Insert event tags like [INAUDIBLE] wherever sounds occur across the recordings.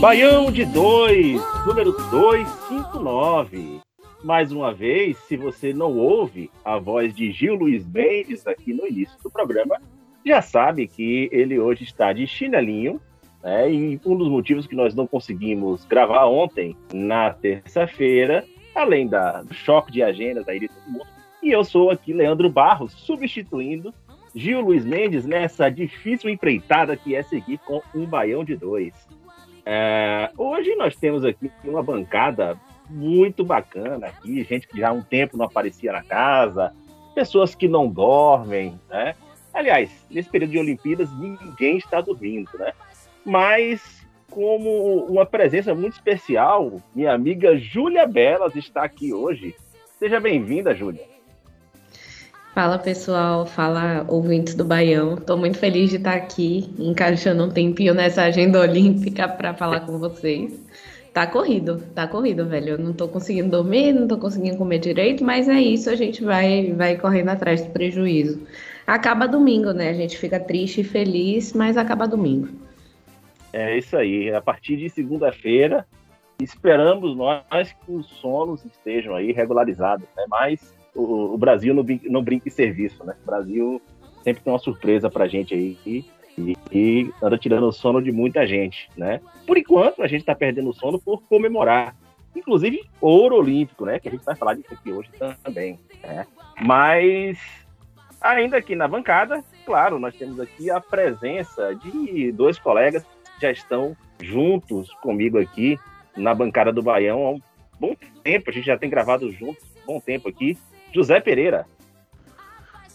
Baião de 2, número 259. Mais uma vez, se você não ouve a voz de Gil Luiz Mendes aqui no início do programa, já sabe que ele hoje está de chinelinho, né? E um dos motivos que nós não conseguimos gravar ontem, na terça-feira, além da, do choque de agendas aí de todo mundo, e eu sou aqui Leandro Barros, substituindo Gil Luiz Mendes nessa difícil empreitada que é seguir com um baião de dois. É, hoje nós temos aqui uma bancada muito bacana aqui, gente que já há um tempo não aparecia na casa, pessoas que não dormem, né? Aliás, nesse período de Olimpíadas ninguém está dormindo, né? Mas como uma presença muito especial, minha amiga Júlia Belas está aqui hoje. Seja bem-vinda, Júlia. Fala pessoal, fala ouvintes do Baião. Estou muito feliz de estar aqui, encaixando um tempinho nessa agenda olímpica para falar com vocês. Tá corrido, tá corrido, velho. Eu não tô conseguindo dormir, não tô conseguindo comer direito, mas é isso, a gente vai, vai correndo atrás do prejuízo. Acaba domingo, né? A gente fica triste e feliz, mas acaba domingo. É isso aí. A partir de segunda-feira, esperamos nós que os sonos estejam aí regularizados, né? Mas o, Brasil não, não brinca em serviço, né? O Brasil sempre tem uma surpresa pra gente aí e, e- e anda tirando o sono de muita gente, né? Por enquanto, a gente tá perdendo o sono por comemorar. Inclusive, ouro olímpico, né? Que a gente vai falar disso aqui hoje também, né? Mas, ainda aqui na bancada, claro, nós temos aqui a presença de dois colegas que já estão juntos comigo aqui na bancada do Baião há um bom tempo. A gente já tem gravado juntos há um bom tempo aqui. José Pereira.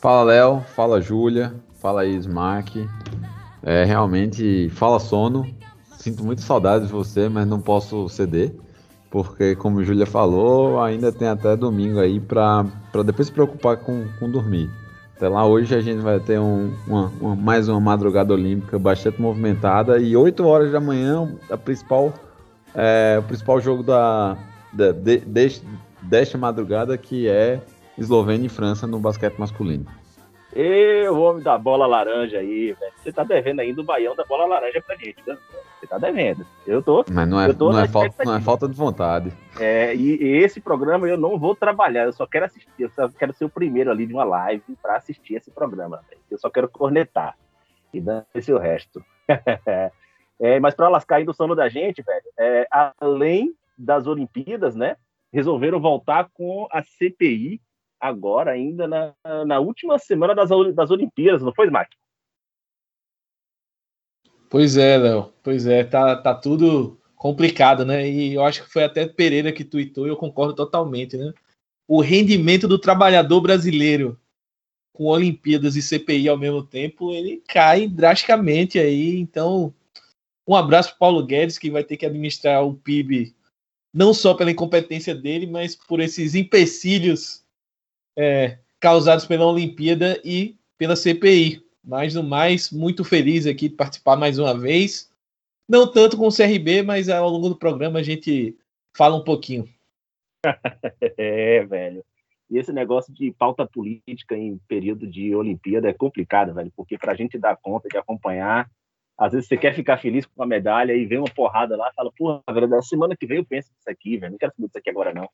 Fala Léo, fala Júlia, fala aí Smack. É, realmente, fala sono. Sinto muito saudade de você, mas não posso ceder. Porque, como Júlia falou, ainda tem até domingo aí pra depois se preocupar com, com dormir. Até lá hoje a gente vai ter um- uma, uma- mais uma madrugada olímpica bastante movimentada e 8 horas da manhã a principal, é, o principal jogo da, da de- deste- desta madrugada que é Eslovênia e França no basquete masculino. E o homem da bola laranja aí, velho. Você tá devendo ainda o baião da bola laranja pra gente, né? Você tá devendo. Eu tô. Mas não é, não é, falta, não é falta de vontade. É, e, e esse programa eu não vou trabalhar, eu só quero assistir, eu só quero ser o primeiro ali de uma live pra assistir esse programa. velho. Eu só quero cornetar. E dane-se o resto. [LAUGHS] É, mas pra lascar ainda o sono da gente, velho, é, além das Olimpíadas, né? Resolveram voltar com a CPI agora, ainda na, na última semana das, das Olimpíadas, não foi, Smack? Pois é, Léo. Pois é, tá, tá tudo complicado, né? E eu acho que foi até Pereira que tuitou e eu concordo totalmente, né? O rendimento do trabalhador brasileiro com Olimpíadas e CPI ao mesmo tempo, ele cai drasticamente aí. Então, um abraço para Paulo Guedes, que vai ter que administrar o PIB não só pela incompetência dele, mas por esses empecilhos é, causados pela Olimpíada e pela CPI. Mas no mais, muito feliz aqui de participar mais uma vez. Não tanto com o CRB, mas ao longo do programa a gente fala um pouquinho. [LAUGHS] É, velho. E esse negócio de pauta política em período de Olimpíada é complicado, velho, porque pra gente dar conta de acompanhar, às vezes você quer ficar feliz com a medalha e vem uma porrada lá, fala, porra, velho, da semana que vem eu penso nisso aqui, velho, não quero saber disso aqui agora não.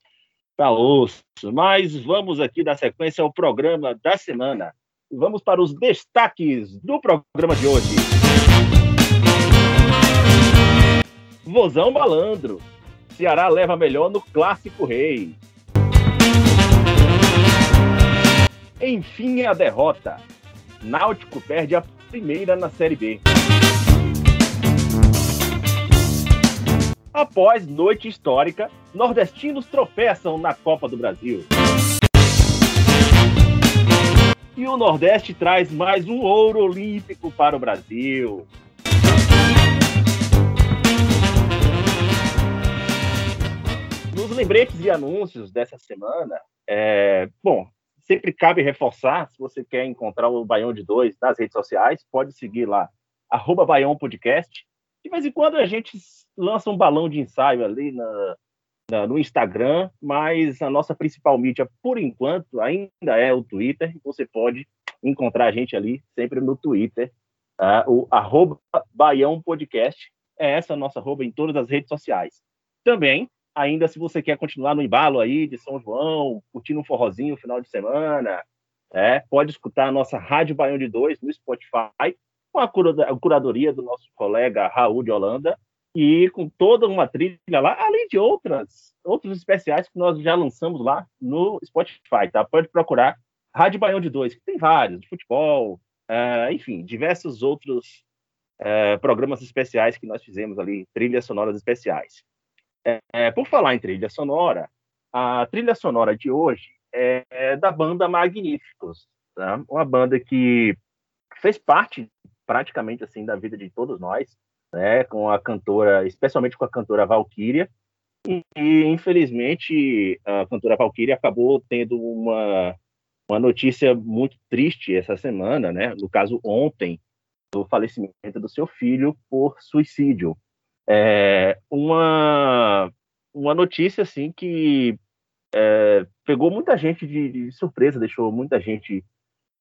Tá osso. Mas vamos aqui dar sequência ao programa da semana. Vamos para os destaques do programa de hoje. Vozão malandro. Ceará leva melhor no Clássico Rei. Enfim, é a derrota. Náutico perde a primeira na Série B. Após noite histórica, nordestinos tropeçam na Copa do Brasil. E o Nordeste traz mais um ouro olímpico para o Brasil. Nos lembretes e anúncios dessa semana, é, bom, sempre cabe reforçar, se você quer encontrar o Baião de Dois nas redes sociais, pode seguir lá, arroba Baião Podcast. De vez em quando a gente lança um balão de ensaio ali na, na, no Instagram, mas a nossa principal mídia, por enquanto, ainda é o Twitter. Você pode encontrar a gente ali sempre no Twitter, uh, o arroba Baião Podcast. É essa a nossa arroba em todas as redes sociais. Também ainda se você quer continuar no embalo aí de São João, curtindo um forrozinho no final de semana, é, pode escutar a nossa Rádio Baião de Dois no Spotify, com a curadoria do nosso colega Raul de Holanda, e com toda uma trilha lá, além de outras, outros especiais que nós já lançamos lá no Spotify, tá? Pode procurar Rádio Baião de Dois, que tem vários, de futebol, é, enfim, diversos outros é, programas especiais que nós fizemos ali, trilhas sonoras especiais. É, por falar em trilha sonora, a trilha sonora de hoje é da banda Magníficos, tá? uma banda que fez parte praticamente assim da vida de todos nós, né? com a cantora, especialmente com a cantora Valkyria, e, e infelizmente a cantora Valkyria acabou tendo uma, uma notícia muito triste essa semana, né? no caso ontem, do falecimento do seu filho por suicídio. É uma, uma notícia assim que é, pegou muita gente de, de, surpresa, deixou muita gente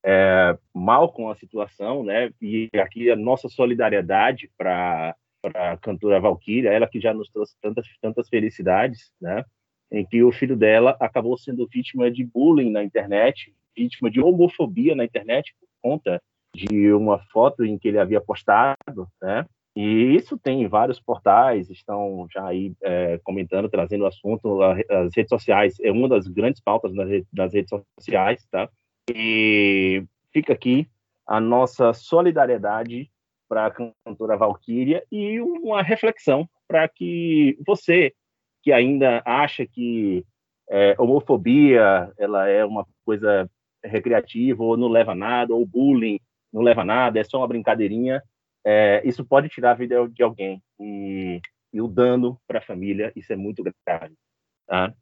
é, mal com a situação, né? E aqui a nossa solidariedade para a cantora Valkyria, ela que já nos trouxe tantas, tantas felicidades, né? Em que o filho dela acabou sendo vítima de bullying na internet, vítima de homofobia na internet por conta de uma foto em que ele havia postado, né? E isso tem vários portais, estão já aí é, comentando, trazendo o assunto. As redes sociais é uma das grandes pautas das redes sociais, tá? E fica aqui a nossa solidariedade para a cantora Valkyria e uma reflexão para que você que ainda acha que é, homofobia ela é uma coisa recreativa ou não leva nada, ou bullying não leva nada, é só uma brincadeirinha, é, isso pode tirar a vida de alguém e, e o dano para a família isso é muito grave tá?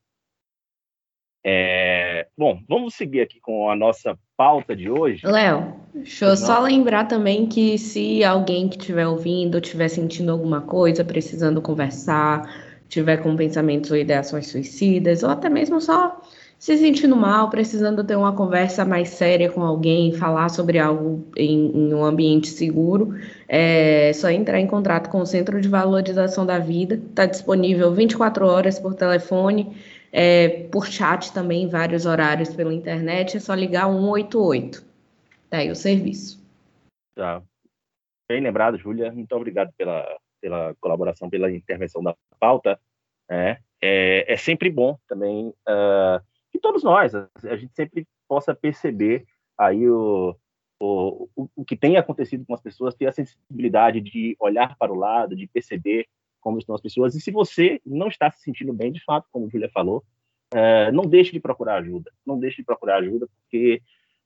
É, bom vamos seguir aqui com a nossa pauta de hoje Léo deixa eu só lembrar também que se alguém que estiver ouvindo estiver sentindo alguma coisa precisando conversar tiver com pensamentos ou ideações suicidas ou até mesmo só se sentindo mal, precisando ter uma conversa mais séria com alguém, falar sobre algo em, em um ambiente seguro, é só entrar em contato com o Centro de Valorização da Vida. Está disponível 24 horas por telefone, é, por chat também, vários horários pela internet. É só ligar 188. Tá aí o serviço. Tá. Bem lembrado, Júlia. Muito obrigado pela, pela colaboração, pela intervenção da pauta. É, é, é sempre bom também. Uh, que todos nós, a gente sempre possa perceber aí o, o, o, que tem acontecido com as pessoas, ter a sensibilidade de olhar para o lado, de perceber como estão as pessoas. E se você não está se sentindo bem, de fato, como a Julia falou, é, não deixe de procurar ajuda. Não deixe de procurar ajuda, porque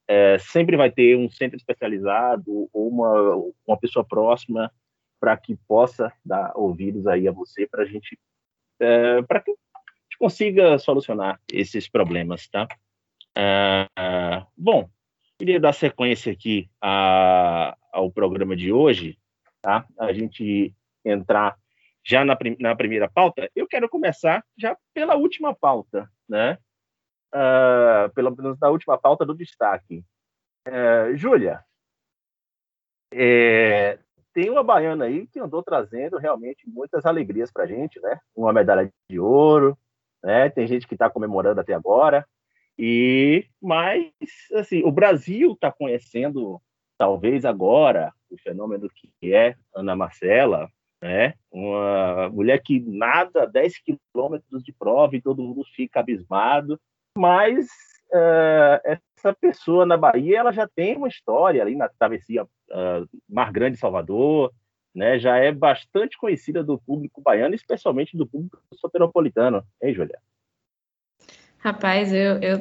é, sempre vai ter um centro especializado ou uma, uma pessoa próxima para que possa dar ouvidos aí a você, para a gente, é, para que gente consiga solucionar esses problemas, tá? Uh, bom, queria dar sequência aqui a, ao programa de hoje, tá? A gente entrar já na, na primeira pauta. Eu quero começar já pela última pauta, né? Uh, pela da última pauta do destaque. Uh, Júlia, é, tem uma baiana aí que andou trazendo realmente muitas alegrias para a gente, né? Uma medalha de ouro, né? Tem gente que está comemorando até agora. E mas assim, o Brasil está conhecendo talvez agora o fenômeno que é Ana Marcela, né? uma mulher que nada 10 quilômetros de prova e todo mundo fica abismado, mas uh, essa pessoa na Bahia ela já tem uma história ali na travessia uh, Mar Grande Salvador, né? Já é bastante conhecida do público baiano, especialmente do público soteropolitano, hein, Julia? Rapaz, eu, eu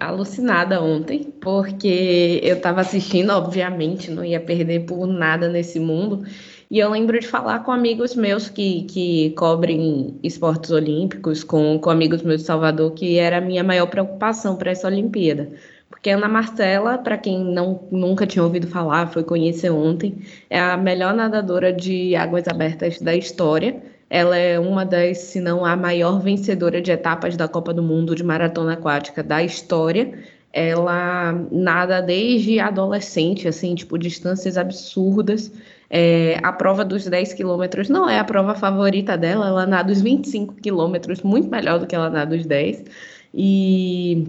alucinada ontem, porque eu tava assistindo, obviamente, não ia perder por nada nesse mundo. E eu lembro de falar com amigos meus que, que cobrem esportes olímpicos, com, com amigos meus de Salvador, que era a minha maior preocupação para essa Olimpíada. Porque Ana Marcela, para quem não, nunca tinha ouvido falar, foi conhecer ontem, é a melhor nadadora de águas abertas da história ela é uma das, se não a maior vencedora de etapas da Copa do Mundo de maratona aquática da história. Ela nada desde adolescente, assim, tipo, distâncias absurdas. É, a prova dos 10 quilômetros não é a prova favorita dela, ela nada os 25 quilômetros, muito melhor do que ela nada os 10. E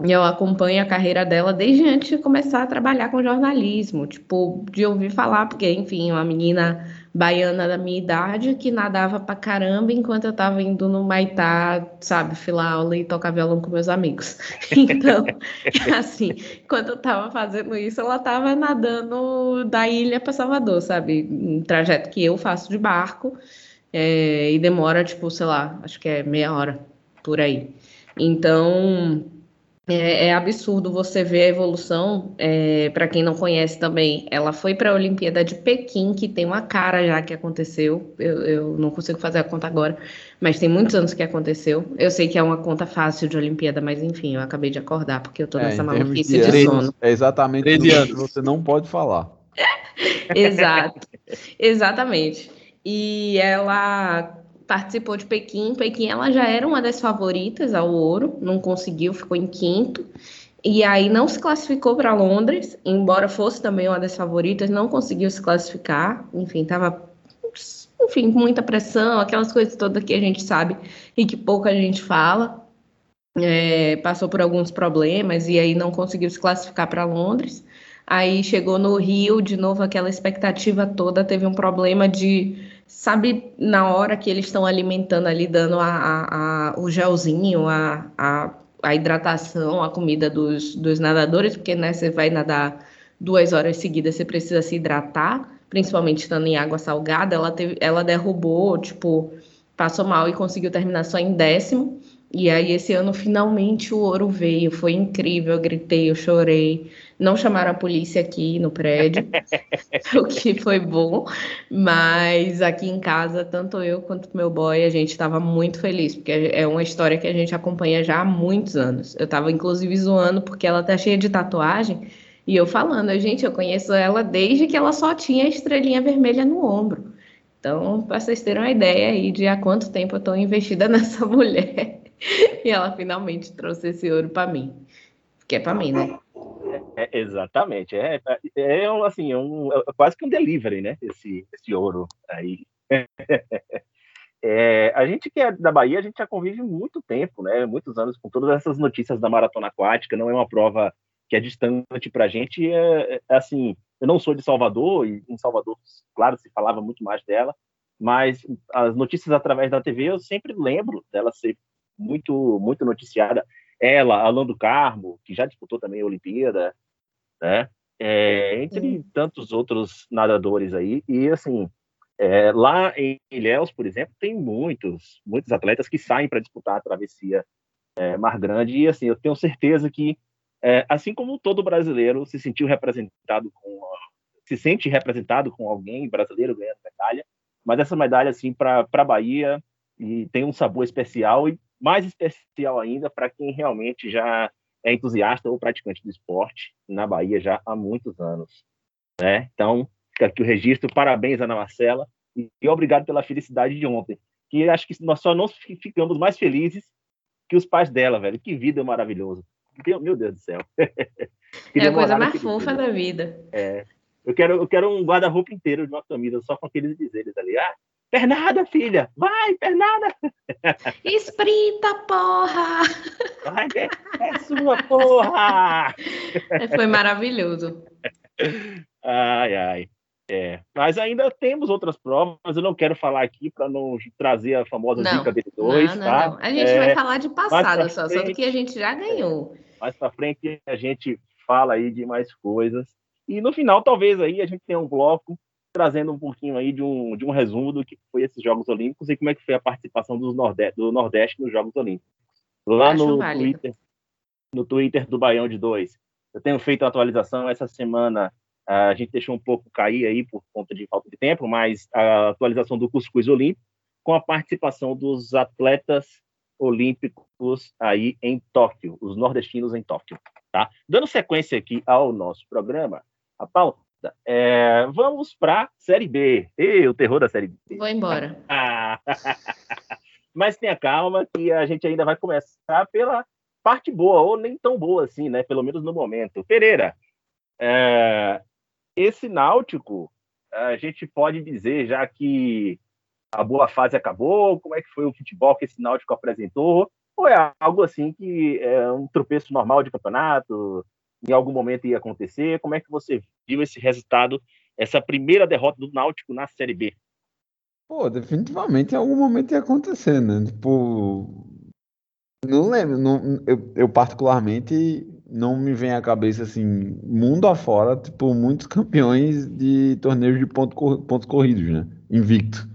eu acompanho a carreira dela desde antes de começar a trabalhar com jornalismo, tipo, de ouvir falar, porque, enfim, uma menina baiana da minha idade que nadava pra caramba enquanto eu tava indo no Maitá, sabe, filar aula e tocar violão com meus amigos. [LAUGHS] Então, [LAUGHS] assim, quando eu tava fazendo isso, ela tava nadando da ilha para Salvador, sabe? Um trajeto que eu faço de barco é, e demora, tipo, sei lá, acho que é meia hora por aí. Então, é, é, absurdo você ver a evolução. É, para quem não conhece também, ela foi para a Olimpíada de Pequim, que tem uma cara já que aconteceu. Eu, eu, não consigo fazer a conta agora, mas tem muitos anos que aconteceu. Eu sei que é uma conta fácil de Olimpíada, mas enfim, eu acabei de acordar porque eu tô é, nessa maluquice de, de sono. É exatamente isso que você não pode falar. [LAUGHS] Exato, exatamente. E ela participou de Pequim. Pequim ela já era uma das favoritas ao ouro, não conseguiu, ficou em quinto. E aí não se classificou para Londres, embora fosse também uma das favoritas, não conseguiu se classificar. Enfim, tava enfim, muita pressão, aquelas coisas todas que a gente sabe e que pouca gente fala. É, passou por alguns problemas e aí não conseguiu se classificar para Londres. Aí chegou no Rio, de novo aquela expectativa toda, teve um problema de sabe, na hora que eles estão alimentando ali, dando a, a, a o gelzinho, a, a, a, hidratação, a comida dos, dos nadadores, porque né, você vai nadar duas horas seguidas, você precisa se hidratar, principalmente estando em água salgada, ela, teve, ela derrubou, tipo, passou mal e conseguiu terminar só em décimo. E aí, esse ano, finalmente o ouro veio. Foi incrível. Eu gritei, eu chorei. Não chamaram a polícia aqui no prédio, [LAUGHS] o que foi bom. Mas aqui em casa, tanto eu quanto meu boy, a gente estava muito feliz, porque é uma história que a gente acompanha já há muitos anos. Eu estava, inclusive, zoando, porque ela tá cheia de tatuagem. E eu falando, gente, eu conheço ela desde que ela só tinha a estrelinha vermelha no ombro. Então, para vocês terem uma ideia aí de há quanto tempo eu estou investida [LAUGHS] nessa mulher. E ela finalmente trouxe esse ouro para mim. Que é para mim, né? É, é, exatamente. É, é, é assim, é, um, é quase que um delivery, né? Esse, esse ouro aí. [LAUGHS] É, a gente que é da Bahia, a gente já convive muito tempo, né? Muitos anos com todas essas notícias da maratona aquática. Não é uma prova que é distante para a gente. É, é, assim, eu não sou de Salvador e em Salvador, claro, se falava muito mais dela, mas as notícias através da TV eu sempre lembro dela ser muito muito noticiada. Ela, Alan do Carmo, que já disputou também a Olimpíada, né? É, entre Sim. tantos outros nadadores aí. E assim, é, lá em Ilhéus, por exemplo, tem muitos muitos atletas que saem para disputar a travessia é, Mar Grande. E assim, eu tenho certeza que, é, assim como todo brasileiro se sentiu representado com se sente representado com alguém brasileiro ganhando medalha, mas essa medalha assim para a Bahia e tem um sabor especial e mais especial ainda para quem realmente já é entusiasta ou praticante do esporte na Bahia já há muitos anos. Né? Então, fica aqui o registro. Parabéns, Ana Marcela, e obrigado pela felicidade de ontem. Que acho que nós só não ficamos mais felizes que os pais dela, velho. Que vida maravilhosa. Meu Deus do céu. [LAUGHS] é a coisa mais fofa dia. da vida. É. Eu quero, eu quero um guarda-roupa inteiro de uma camisa só com aqueles dizeres ali. Ah, Pernada, filha! Vai, pernada! Esprinta, porra! Vai, é, é sua porra! Foi maravilhoso. Ai, ai. É, mas ainda temos outras provas, eu não quero falar aqui para não trazer a famosa Não, dica dele dois, Não, não, tá? não. A gente É, vai falar de passado pra só, só do frente. que a gente já ganhou. mais para frente a gente fala aí de mais coisas. E no final, talvez aí a gente tenha um bloco trazendo um pouquinho aí de um, de um resumo do que foi esses Jogos Olímpicos e como é que foi a participação dos Nordeste, do Nordeste nos Jogos Olímpicos. Lá Acho no válido. Twitter, no Twitter do Baião de Dois. Eu tenho feito a atualização essa semana. ah, A gente deixou um pouco cair aí por conta de falta de tempo, mas a atualização do Cuscuz Olímpico com a participação dos atletas olímpicos aí em Tóquio, os nordestinos em Tóquio. Tá? Dando sequência aqui ao nosso programa, a pauta, é, vamos para a Série B. E o terror da Série B. Vou embora. [LAUGHS] Mas tenha calma que a gente ainda vai começar pela parte boa, ou nem tão boa assim, né? Pelo menos no momento. Pereira, é, esse Náutico, a gente pode dizer, já que a boa fase acabou, como é que foi o futebol que esse Náutico apresentou? Ou é algo assim que é um tropeço normal de campeonato, em algum momento ia acontecer? Como é que você viu esse resultado, essa primeira derrota do Náutico na Série B? Pô, definitivamente em algum momento ia acontecer, né? Tipo, não lembro, não, eu, eu particularmente não me vem à cabeça assim, mundo afora, tipo, muitos campeões de torneios de ponto, pontos corridos, né? Invicto.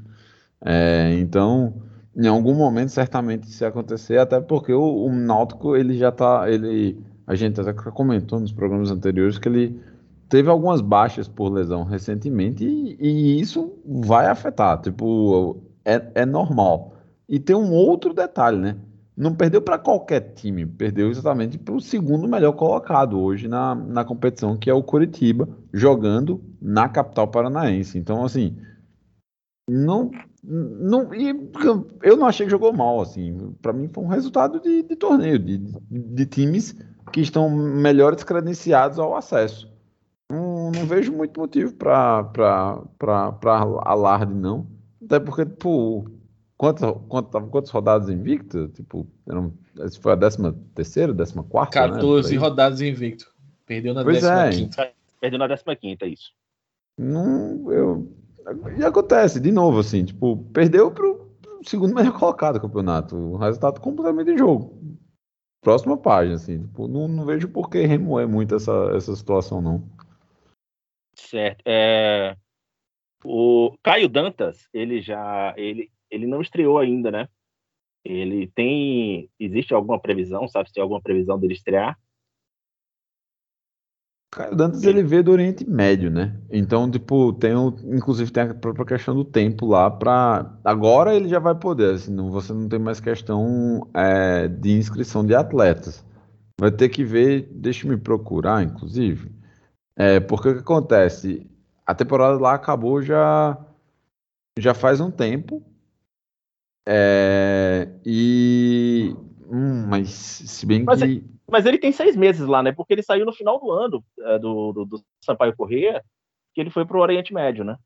É, então, em algum momento certamente isso ia acontecer, até porque o, o Náutico, ele já tá, ele, a gente até comentou nos programas anteriores que ele teve algumas baixas por lesão recentemente e, e isso vai afetar, tipo, é, é normal. E tem um outro detalhe, né? Não perdeu para qualquer time, perdeu exatamente para o segundo melhor colocado hoje na, na competição, que é o Coritiba, jogando na capital paranaense. Então, assim, não, não, e eu não achei que jogou mal, assim. Para mim foi um resultado de, de torneio, de, de, de times que estão melhores credenciados ao acesso. Não, não vejo muito motivo para alarde, não. Até porque, pô, quantas, quantas, quantas rodadas invictas? Tipo, eram, foi a 13 terceira, 14 quarta, né? 14 Por aí. rodadas invicto. Perdeu na Pois é. 15 Perdeu na 15 é isso. Não, eu. E acontece, de novo, assim, tipo, perdeu pro, pro segundo melhor colocado do campeonato. O resultado completamente de jogo. Próxima página, assim, tipo, não, não vejo por que remoer muito essa, essa situação, não. Certo. É, o Caio Dantas, ele já ele, ele não estreou ainda, né? Ele tem existe alguma previsão, sabe se tem alguma previsão dele estrear? Caio Dantas, ele veio do Oriente Médio, né? Então, tipo, tem o, inclusive tem a própria questão do tempo lá pra... Agora ele já vai poder, assim, não, você não tem mais questão é, de inscrição de atletas. Vai ter que ver, deixa eu me procurar, inclusive. É, porque o que acontece? A temporada lá acabou já, já faz um tempo. É, e... Hum, mas se bem Mas que... Mas ele tem seis meses lá, né? Porque ele saiu no final do ano é, do, do, do Sampaio Corrêa, que ele foi pro Oriente Médio, né?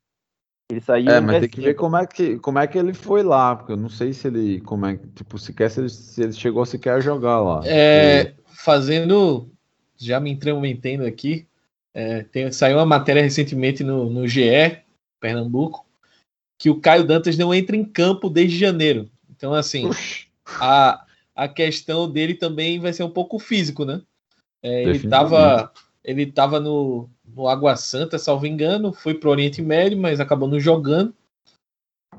Ele saiu É, mas tem que ver como é que, como é que ele foi lá, porque eu não sei se ele, como é, tipo, sequer se ele, se ele chegou sequer a jogar lá. É, fazendo, já me intrometendo aqui, é, tem, saiu uma matéria recentemente no, no GE, Pernambuco, que o Caio Dantas não entra em campo desde janeiro. Então, assim, Oxi, a, a questão dele também vai ser um pouco físico, né? É, ele estava ele tava no, no Água Santa, salvo engano, foi pro Oriente Médio, mas acabou não jogando.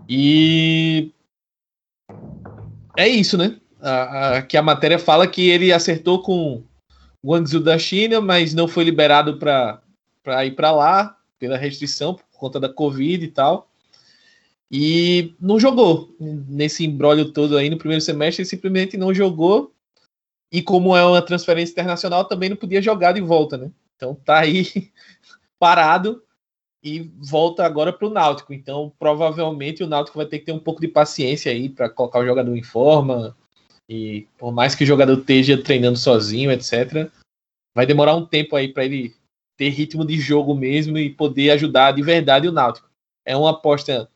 E é isso, né? A, a- que a matéria fala que ele acertou com o Guangzhou da China, mas não foi liberado para ir para lá pela restrição por conta da Covid e tal. E não jogou nesse embrólio todo aí no primeiro semestre, ele simplesmente não jogou. E como é uma transferência internacional, também não podia jogar de volta, né? Então tá aí [LAUGHS] parado e volta agora para o Náutico. Então provavelmente o Náutico vai ter que ter um pouco de paciência aí para colocar o jogador em forma. E por mais que o jogador esteja treinando sozinho, etc., vai demorar um tempo aí para ele ter ritmo de jogo mesmo e poder ajudar de verdade o Náutico. É uma aposta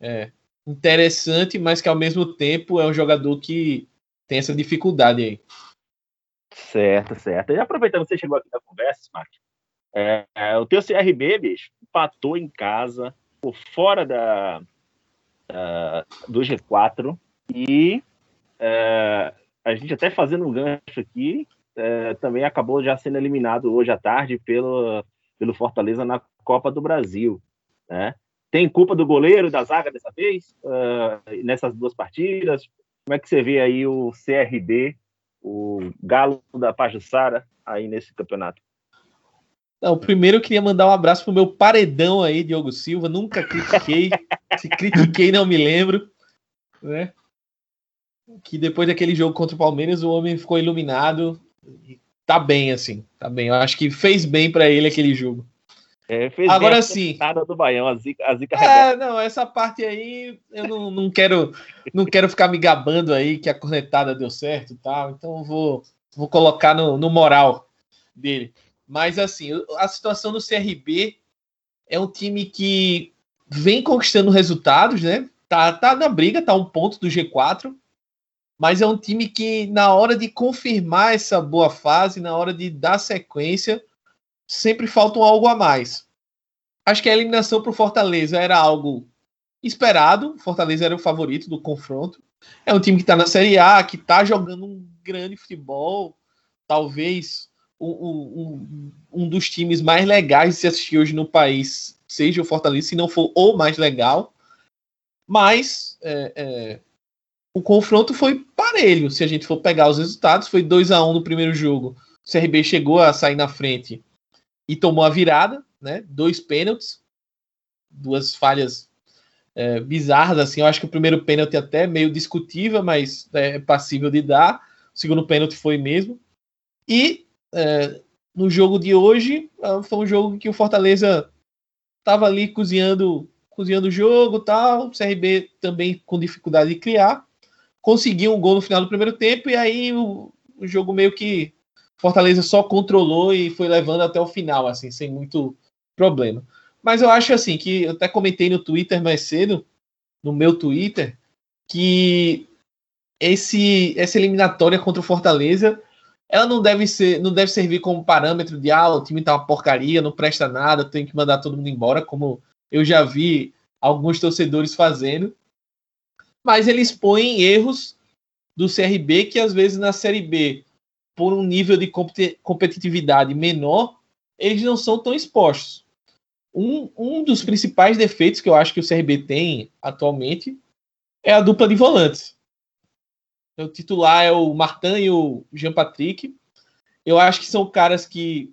é, interessante, mas que ao mesmo tempo é um jogador que tem essa dificuldade aí. Certo, certo. E aproveitando que você chegou aqui na conversa, Mark, É, é, o teu CRB, bicho, empatou em casa, por fora da, da do G4 e é, a gente até fazendo um gancho aqui, é, também acabou já sendo eliminado hoje à tarde pelo, pelo Fortaleza na Copa do Brasil. Né? Tem culpa do goleiro e da zaga dessa vez, uh, nessas duas partidas? Como é que você vê aí o CRB, o Galo da Pajussara, aí nesse campeonato? Não, primeiro eu queria mandar um abraço pro meu paredão aí, Diogo Silva. Nunca critiquei. [LAUGHS] Se critiquei, não me lembro. Né? Que depois daquele jogo contra o Palmeiras, o homem ficou iluminado. Tá bem, assim. Tá bem. Eu acho que fez bem para ele aquele jogo. É, Agora sim. Nada do Baião, a zica, a zica É, não, essa parte aí eu não, não quero não quero ficar me gabando aí que a cornetada deu certo e tal. Então vou vou colocar no, no moral dele. Mas assim, a situação do CRB é um time que vem conquistando resultados, né? Tá, tá na briga, tá um ponto do G4, mas é um time que na hora de confirmar essa boa fase, na hora de dar sequência, sempre falta um algo a mais. Acho que a eliminação para o Fortaleza era algo esperado. Fortaleza era o favorito do confronto. É um time que está na Série A, que está jogando um grande futebol. Talvez um, um, um, dos times mais legais de se assistir hoje no país seja o Fortaleza, se não for o mais legal. Mas é, é, o confronto foi parelho. Se a gente for pegar os resultados, foi 2 a 1 um no primeiro jogo. O CRB chegou a sair na frente e tomou a virada, né? Dois pênaltis, duas falhas é, bizarras, assim. Eu acho que o primeiro pênalti até meio discutível, mas é passível de dar. O segundo pênalti foi mesmo. E é, no jogo de hoje, é, foi um jogo que o Fortaleza estava ali cozinhando, cozinhando o jogo, tal. O CRB também com dificuldade de criar. Conseguiu um gol no final do primeiro tempo e aí o, o jogo meio que Fortaleza só controlou e foi levando até o final, assim, sem muito problema. Mas eu acho assim que eu até comentei no Twitter mais cedo, no meu Twitter, que esse essa eliminatória contra o Fortaleza, ela não deve ser, não deve servir como parâmetro de ah, o time tá uma porcaria, não presta nada, tem que mandar todo mundo embora, como eu já vi alguns torcedores fazendo. Mas ele expõe erros do CRB que às vezes na Série B por um nível de competitividade menor, eles não são tão expostos. Um, um dos principais defeitos que eu acho que o CRB tem atualmente é a dupla de volantes. O titular é o Martin e o Jean Patrick. Eu acho que são caras que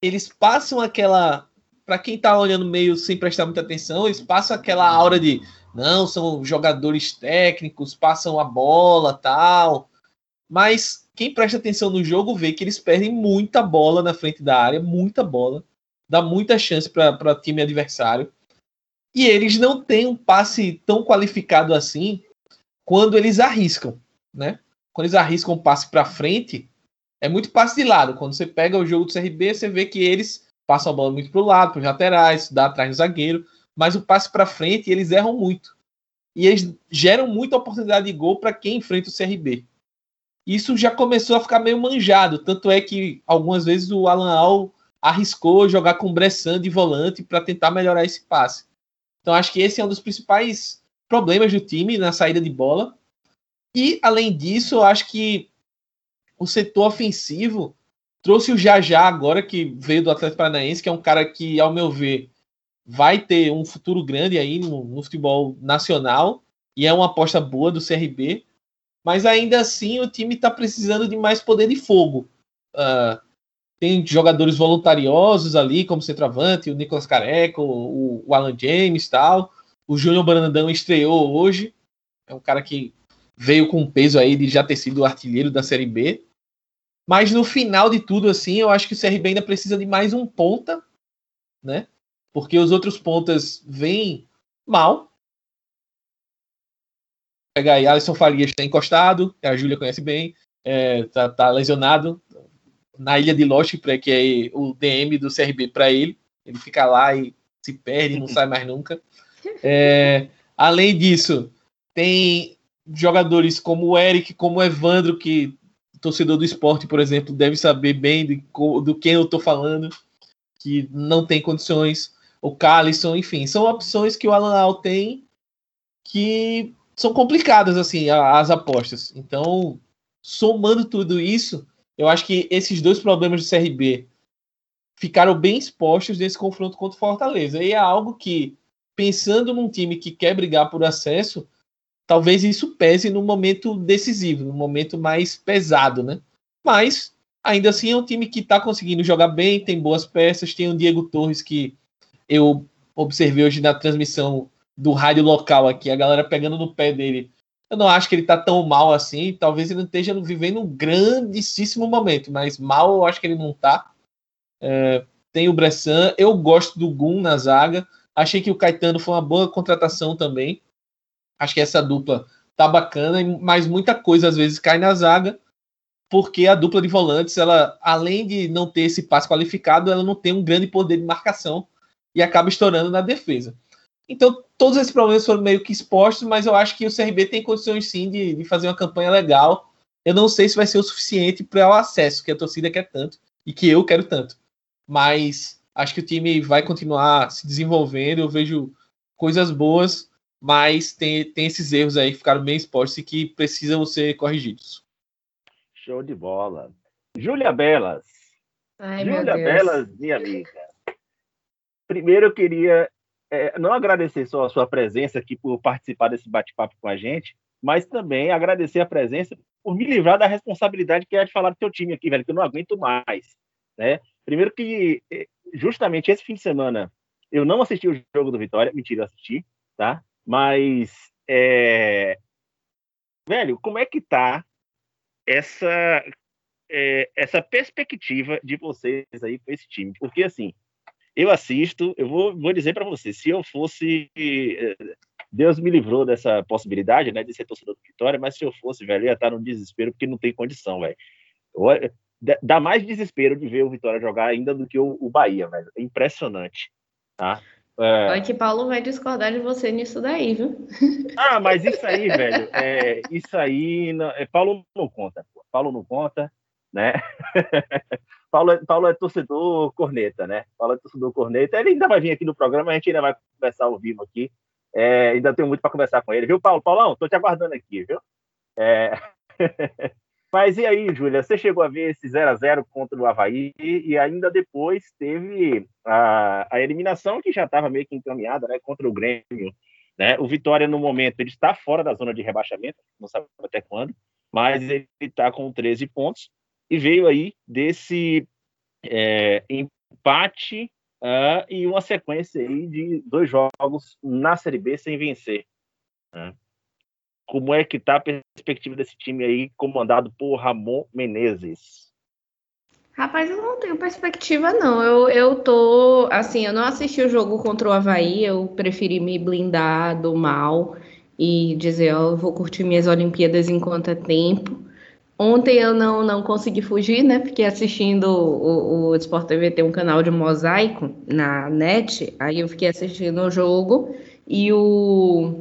eles passam aquela. Para quem tá olhando meio sem prestar muita atenção, eles passam aquela aura de não, são jogadores técnicos, passam a bola tal. Mas quem presta atenção no jogo vê que eles perdem muita bola na frente da área, muita bola, dá muita chance para o time adversário. E eles não têm um passe tão qualificado assim quando eles arriscam, né? Quando eles arriscam um passe para frente, é muito passe de lado. Quando você pega o jogo do CRB, você vê que eles passam a bola muito para o lado, para os laterais, dá atrás do zagueiro, mas o passe para frente eles erram muito. E eles geram muita oportunidade de gol para quem enfrenta o CRB isso já começou a ficar meio manjado. Tanto é que algumas vezes o Alan Al arriscou jogar com Bressan de volante para tentar melhorar esse passe. Então acho que esse é um dos principais problemas do time na saída de bola. E além disso, acho que o setor ofensivo trouxe o Jajá agora que veio do Atlético Paranaense, que é um cara que, ao meu ver, vai ter um futuro grande aí no, no futebol nacional e é uma aposta boa do CRB mas ainda assim o time está precisando de mais poder de fogo. Uh, tem jogadores voluntariosos ali, como centroavante, o Nicolas Careco, o, o Alan James tal. O Júnior Brandão estreou hoje. É um cara que veio com peso aí de já ter sido artilheiro da Série B. Mas no final de tudo, assim, eu acho que o CRB ainda precisa de mais um ponta, né? Porque os outros pontas vêm mal pega aí, Alisson Farias está encostado, que a Júlia conhece bem, é, tá, tá, lesionado na ilha de Lost, que é o DM do CRB para ele. Ele fica lá e se perde, não [LAUGHS] sai mais nunca. É, além disso, tem jogadores como o Eric, como o Evandro, que torcedor do esporte, por exemplo, deve saber bem de, do quem eu estou falando. que não tem condições, o Calisson, enfim, são opções que o Alan Al tem que são complicadas, assim, as apostas. Então, somando tudo isso, eu acho que esses dois problemas do CRB ficaram bem expostos nesse confronto contra o Fortaleza. E é algo que, pensando num time que quer brigar por acesso, talvez isso pese no momento decisivo, no momento mais pesado, né? Mas, ainda assim, é um time que está conseguindo jogar bem, tem boas peças, tem o Diego Torres que eu observei hoje na transmissão do rádio local aqui, a galera pegando no pé dele. Eu não acho que ele tá tão mal assim, talvez ele esteja vivendo um grandíssimo momento, mas mal eu acho que ele não tá. É, tem o Bressan, eu gosto do Gun na zaga, achei que o Caetano foi uma boa contratação também. Acho que essa dupla tá bacana, mas muita coisa às vezes cai na zaga, porque a dupla de volantes, ela além de não ter esse passe qualificado, ela não tem um grande poder de marcação e acaba estourando na defesa. Então, todos esses problemas foram meio que expostos, mas eu acho que o CRB tem condições sim de, de fazer uma campanha legal. Eu não sei se vai ser o suficiente para o acesso que a torcida quer tanto e que eu quero tanto. Mas acho que o time vai continuar se desenvolvendo. Eu vejo coisas boas, mas tem, tem esses erros aí que ficaram bem expostos e que precisam ser corrigidos. Show de bola. Júlia Belas. Ai, Júlia Belas, minha amiga. Primeiro eu queria é, não agradecer só a sua presença aqui por participar desse bate-papo com a gente, mas também agradecer a presença por me livrar da responsabilidade que é de falar do teu time aqui, velho, que eu não aguento mais, né? Primeiro que é, justamente esse fim de semana eu não assisti o jogo do Vitória, mentira, assisti, tá? Mas é... velho, como é que tá essa é, essa perspectiva de vocês aí com esse time? Porque assim, eu assisto, eu vou, vou dizer para você, se eu fosse. Eh, Deus me livrou dessa possibilidade, né, de ser torcedor do Vitória, mas se eu fosse, velho, eu ia estar no desespero porque não tem condição, velho. Dá mais desespero de ver o Vitória jogar ainda do que o, o Bahia, velho. É impressionante, tá? É... Olha que Paulo vai discordar de você nisso daí, viu? [LAUGHS] Ah, mas isso aí, velho, é, isso aí, não, é, Paulo não conta, pô. Paulo não conta, né? [LAUGHS] Paulo, é, Paulo é torcedor corneta, né? Paulo é torcedor corneta. Ele ainda vai vir aqui no programa, a gente ainda vai conversar ao vivo aqui. É, ainda tenho muito para conversar com ele, viu, Paulo? Paulão, tô te aguardando aqui, viu? É... [LAUGHS] Mas e aí, Júlia, você chegou a ver esse 0 a 0 contra o Havaí e ainda depois teve a, a eliminação que já estava meio que encaminhada, né, contra o Grêmio. Né? O Vitória, no momento, ele está fora da zona de rebaixamento, não sabe até quando, mas ele está com 13 pontos e veio aí desse é, empate uh, e uma sequência aí de dois jogos na Série B sem vencer. Né? Como é que tá a perspectiva desse time aí comandado por Ramon Menezes? Rapaz, eu não tenho perspectiva, não. Eu, eu tô. Assim, eu não assisti o jogo contra o Havaí, eu preferi me blindar do mal e dizer, ó, eu vou curtir minhas Olimpíadas enquanto é tempo. Ontem eu não, não consegui fugir, né? Porque assistindo o, o Sport TV tem um canal de mosaico na net, aí eu fiquei assistindo o jogo e o.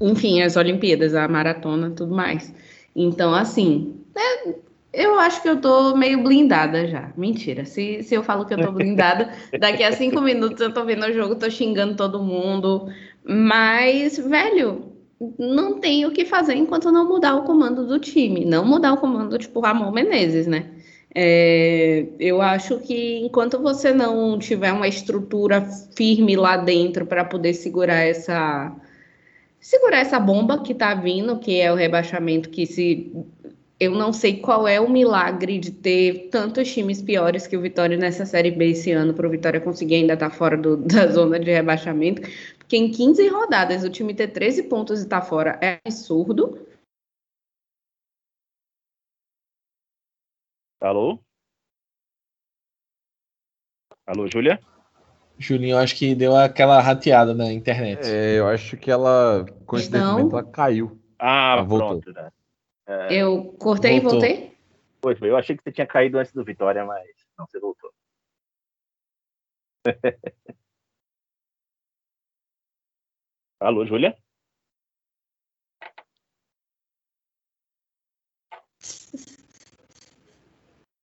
Enfim, as Olimpíadas, a maratona tudo mais. Então, assim, né, eu acho que eu tô meio blindada já. Mentira. Se, se eu falo que eu tô blindada, [LAUGHS] daqui a cinco minutos eu tô vendo o jogo, tô xingando todo mundo. Mas, velho, não tem o que fazer enquanto não mudar o comando do time. Não mudar o comando, tipo, Ramon Menezes, né? É, eu acho que enquanto você não tiver uma estrutura firme lá dentro para poder segurar essa segurar essa bomba que tá vindo, que é o rebaixamento que se eu não sei qual é o milagre de ter tantos times piores que o Vitória nessa Série B esse ano, para o Vitória conseguir ainda estar tá fora do, [LAUGHS] da zona de rebaixamento, que em 15 rodadas o time ter 13 pontos e estar tá fora é absurdo. Alô? Alô, Júlia? Julinho, acho que deu aquela rateada na internet. É, eu acho que ela, coincidentemente, Então- ela caiu. Ah, Ah, voltou. pronto. Né? É, Eu cortei Voltou. e voltei? foi, foi. Eu achei que você tinha caído antes do Vitória, mas não, você voltou. [LAUGHS] Alô, Júlia?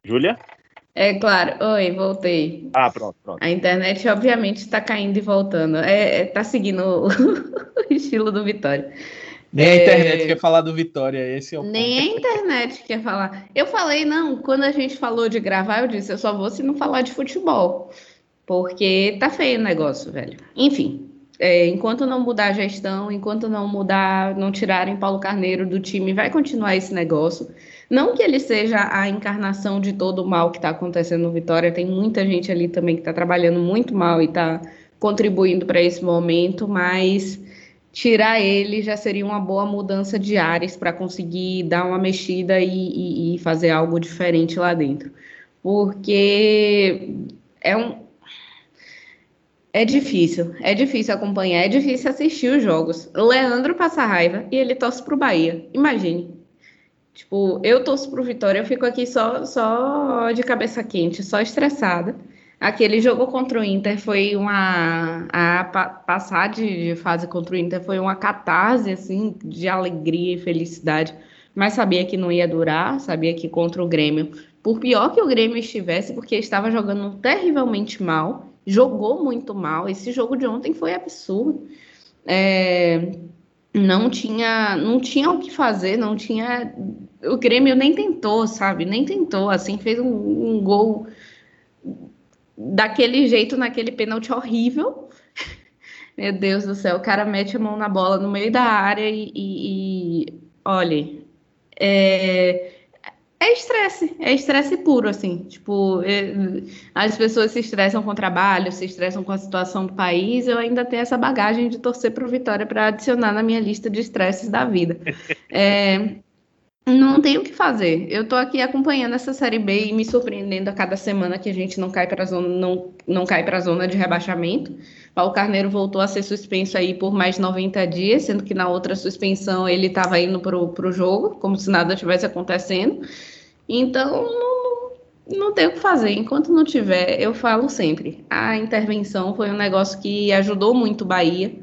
Júlia? É claro. Oi, voltei. Ah, pronto, pronto. A internet, obviamente, está caindo e voltando. É, é, tá seguindo o, o [LAUGHS] estilo do Vitória. Nem a É. internet quer falar do Vitória, esse é o Nem a internet quer falar. Eu falei, não, quando a gente falou de gravar, eu disse, eu só vou se não falar de futebol. Porque tá feio o negócio, velho. Enfim, é, enquanto não mudar a gestão, enquanto não mudar, não tirarem Paulo Carneiro do time, vai continuar esse negócio. Não que ele seja a encarnação de todo o mal que está acontecendo no Vitória, tem muita gente ali também que está trabalhando muito mal e está contribuindo para esse momento, mas tirar ele já seria uma boa mudança de ares para conseguir dar uma mexida e, e- e fazer algo diferente lá dentro. Porque é um. É difícil, é difícil acompanhar, é difícil assistir os jogos. Leandro passa raiva e ele torce pro Bahia. Imagine. Tipo, eu torço pro Vitória, eu fico aqui só, só de cabeça quente, só estressada. Aquele jogo contra o Inter foi uma. A pa- passar de, de fase contra o Inter foi uma catarse, assim, de alegria e felicidade. Mas sabia que não ia durar, sabia que contra o Grêmio, por pior que o Grêmio estivesse, porque estava jogando terrivelmente mal, jogou muito mal. Esse jogo de ontem foi absurdo. É, não tinha, não tinha o que fazer, não tinha. O Grêmio nem tentou, sabe? Nem tentou, assim, fez um, um gol daquele jeito, naquele pênalti horrível. [LAUGHS] Meu Deus do céu, o cara mete a mão na bola no meio da área e, e, e olha, é, é estresse, é estresse puro, assim. Tipo, é, as pessoas se estressam com o trabalho, se estressam com a situação do país. Eu ainda tenho essa bagagem de torcer para o Vitória para adicionar na minha lista de estresses da vida. [LAUGHS] É, não tem o que fazer. Eu tô aqui acompanhando essa série B e me surpreendendo a cada semana que a gente não cai para zona, não, não cai para a zona de rebaixamento. Paulo Carneiro voltou a ser suspenso aí por mais 90 dias, sendo que na outra suspensão ele estava indo pro, pro jogo, como se nada tivesse acontecendo. Então, não, não tem o que fazer. Enquanto não tiver, eu falo sempre. A intervenção foi um negócio que ajudou muito o Bahia,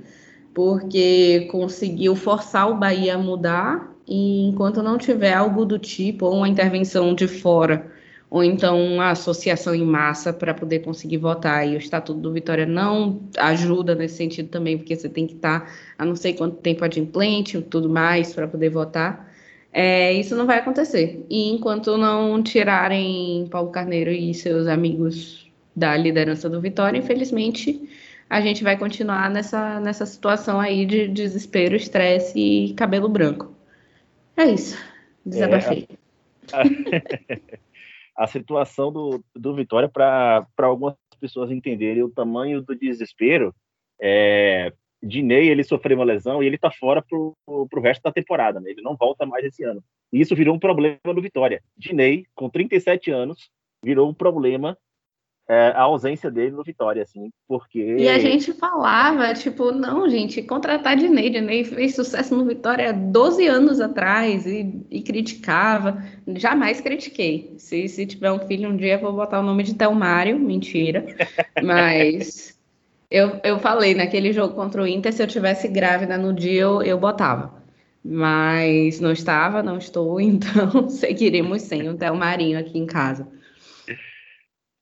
porque conseguiu forçar o Bahia a mudar. E enquanto não tiver algo do tipo, ou uma intervenção de fora, ou então uma associação em massa para poder conseguir votar, e o Estatuto do Vitória não ajuda nesse sentido também, porque você tem que estar a não sei quanto tempo adimplente e tudo mais para poder votar. É, isso não vai acontecer. E enquanto não tirarem Paulo Carneiro e seus amigos da liderança do Vitória, infelizmente a gente vai continuar nessa, nessa situação aí de desespero, estresse e cabelo branco. É isso. Desabafei. [LAUGHS] a situação do, do Vitória, para algumas pessoas entenderem o tamanho do desespero, é, Dinei, ele sofreu uma lesão e ele tá fora pro, pro resto da temporada, né? Ele não volta mais esse ano. E isso virou um problema no Vitória. Dinei, com 37 anos, virou um problema é, a ausência dele no Vitória, assim, porque... E a gente falava, tipo, não, gente, contratar Dinei. Dinei fez sucesso no Vitória 12 anos atrás e, e criticava. Jamais critiquei. Se, se tiver um filho um dia, eu vou botar o nome de Telmário. Mentira. [LAUGHS] Mas eu, eu falei, naquele jogo contra o Inter, se eu tivesse grávida no dia, eu, eu botava. Mas não estava, não estou, [LAUGHS] então seguiremos sem o Telmarinho aqui em casa.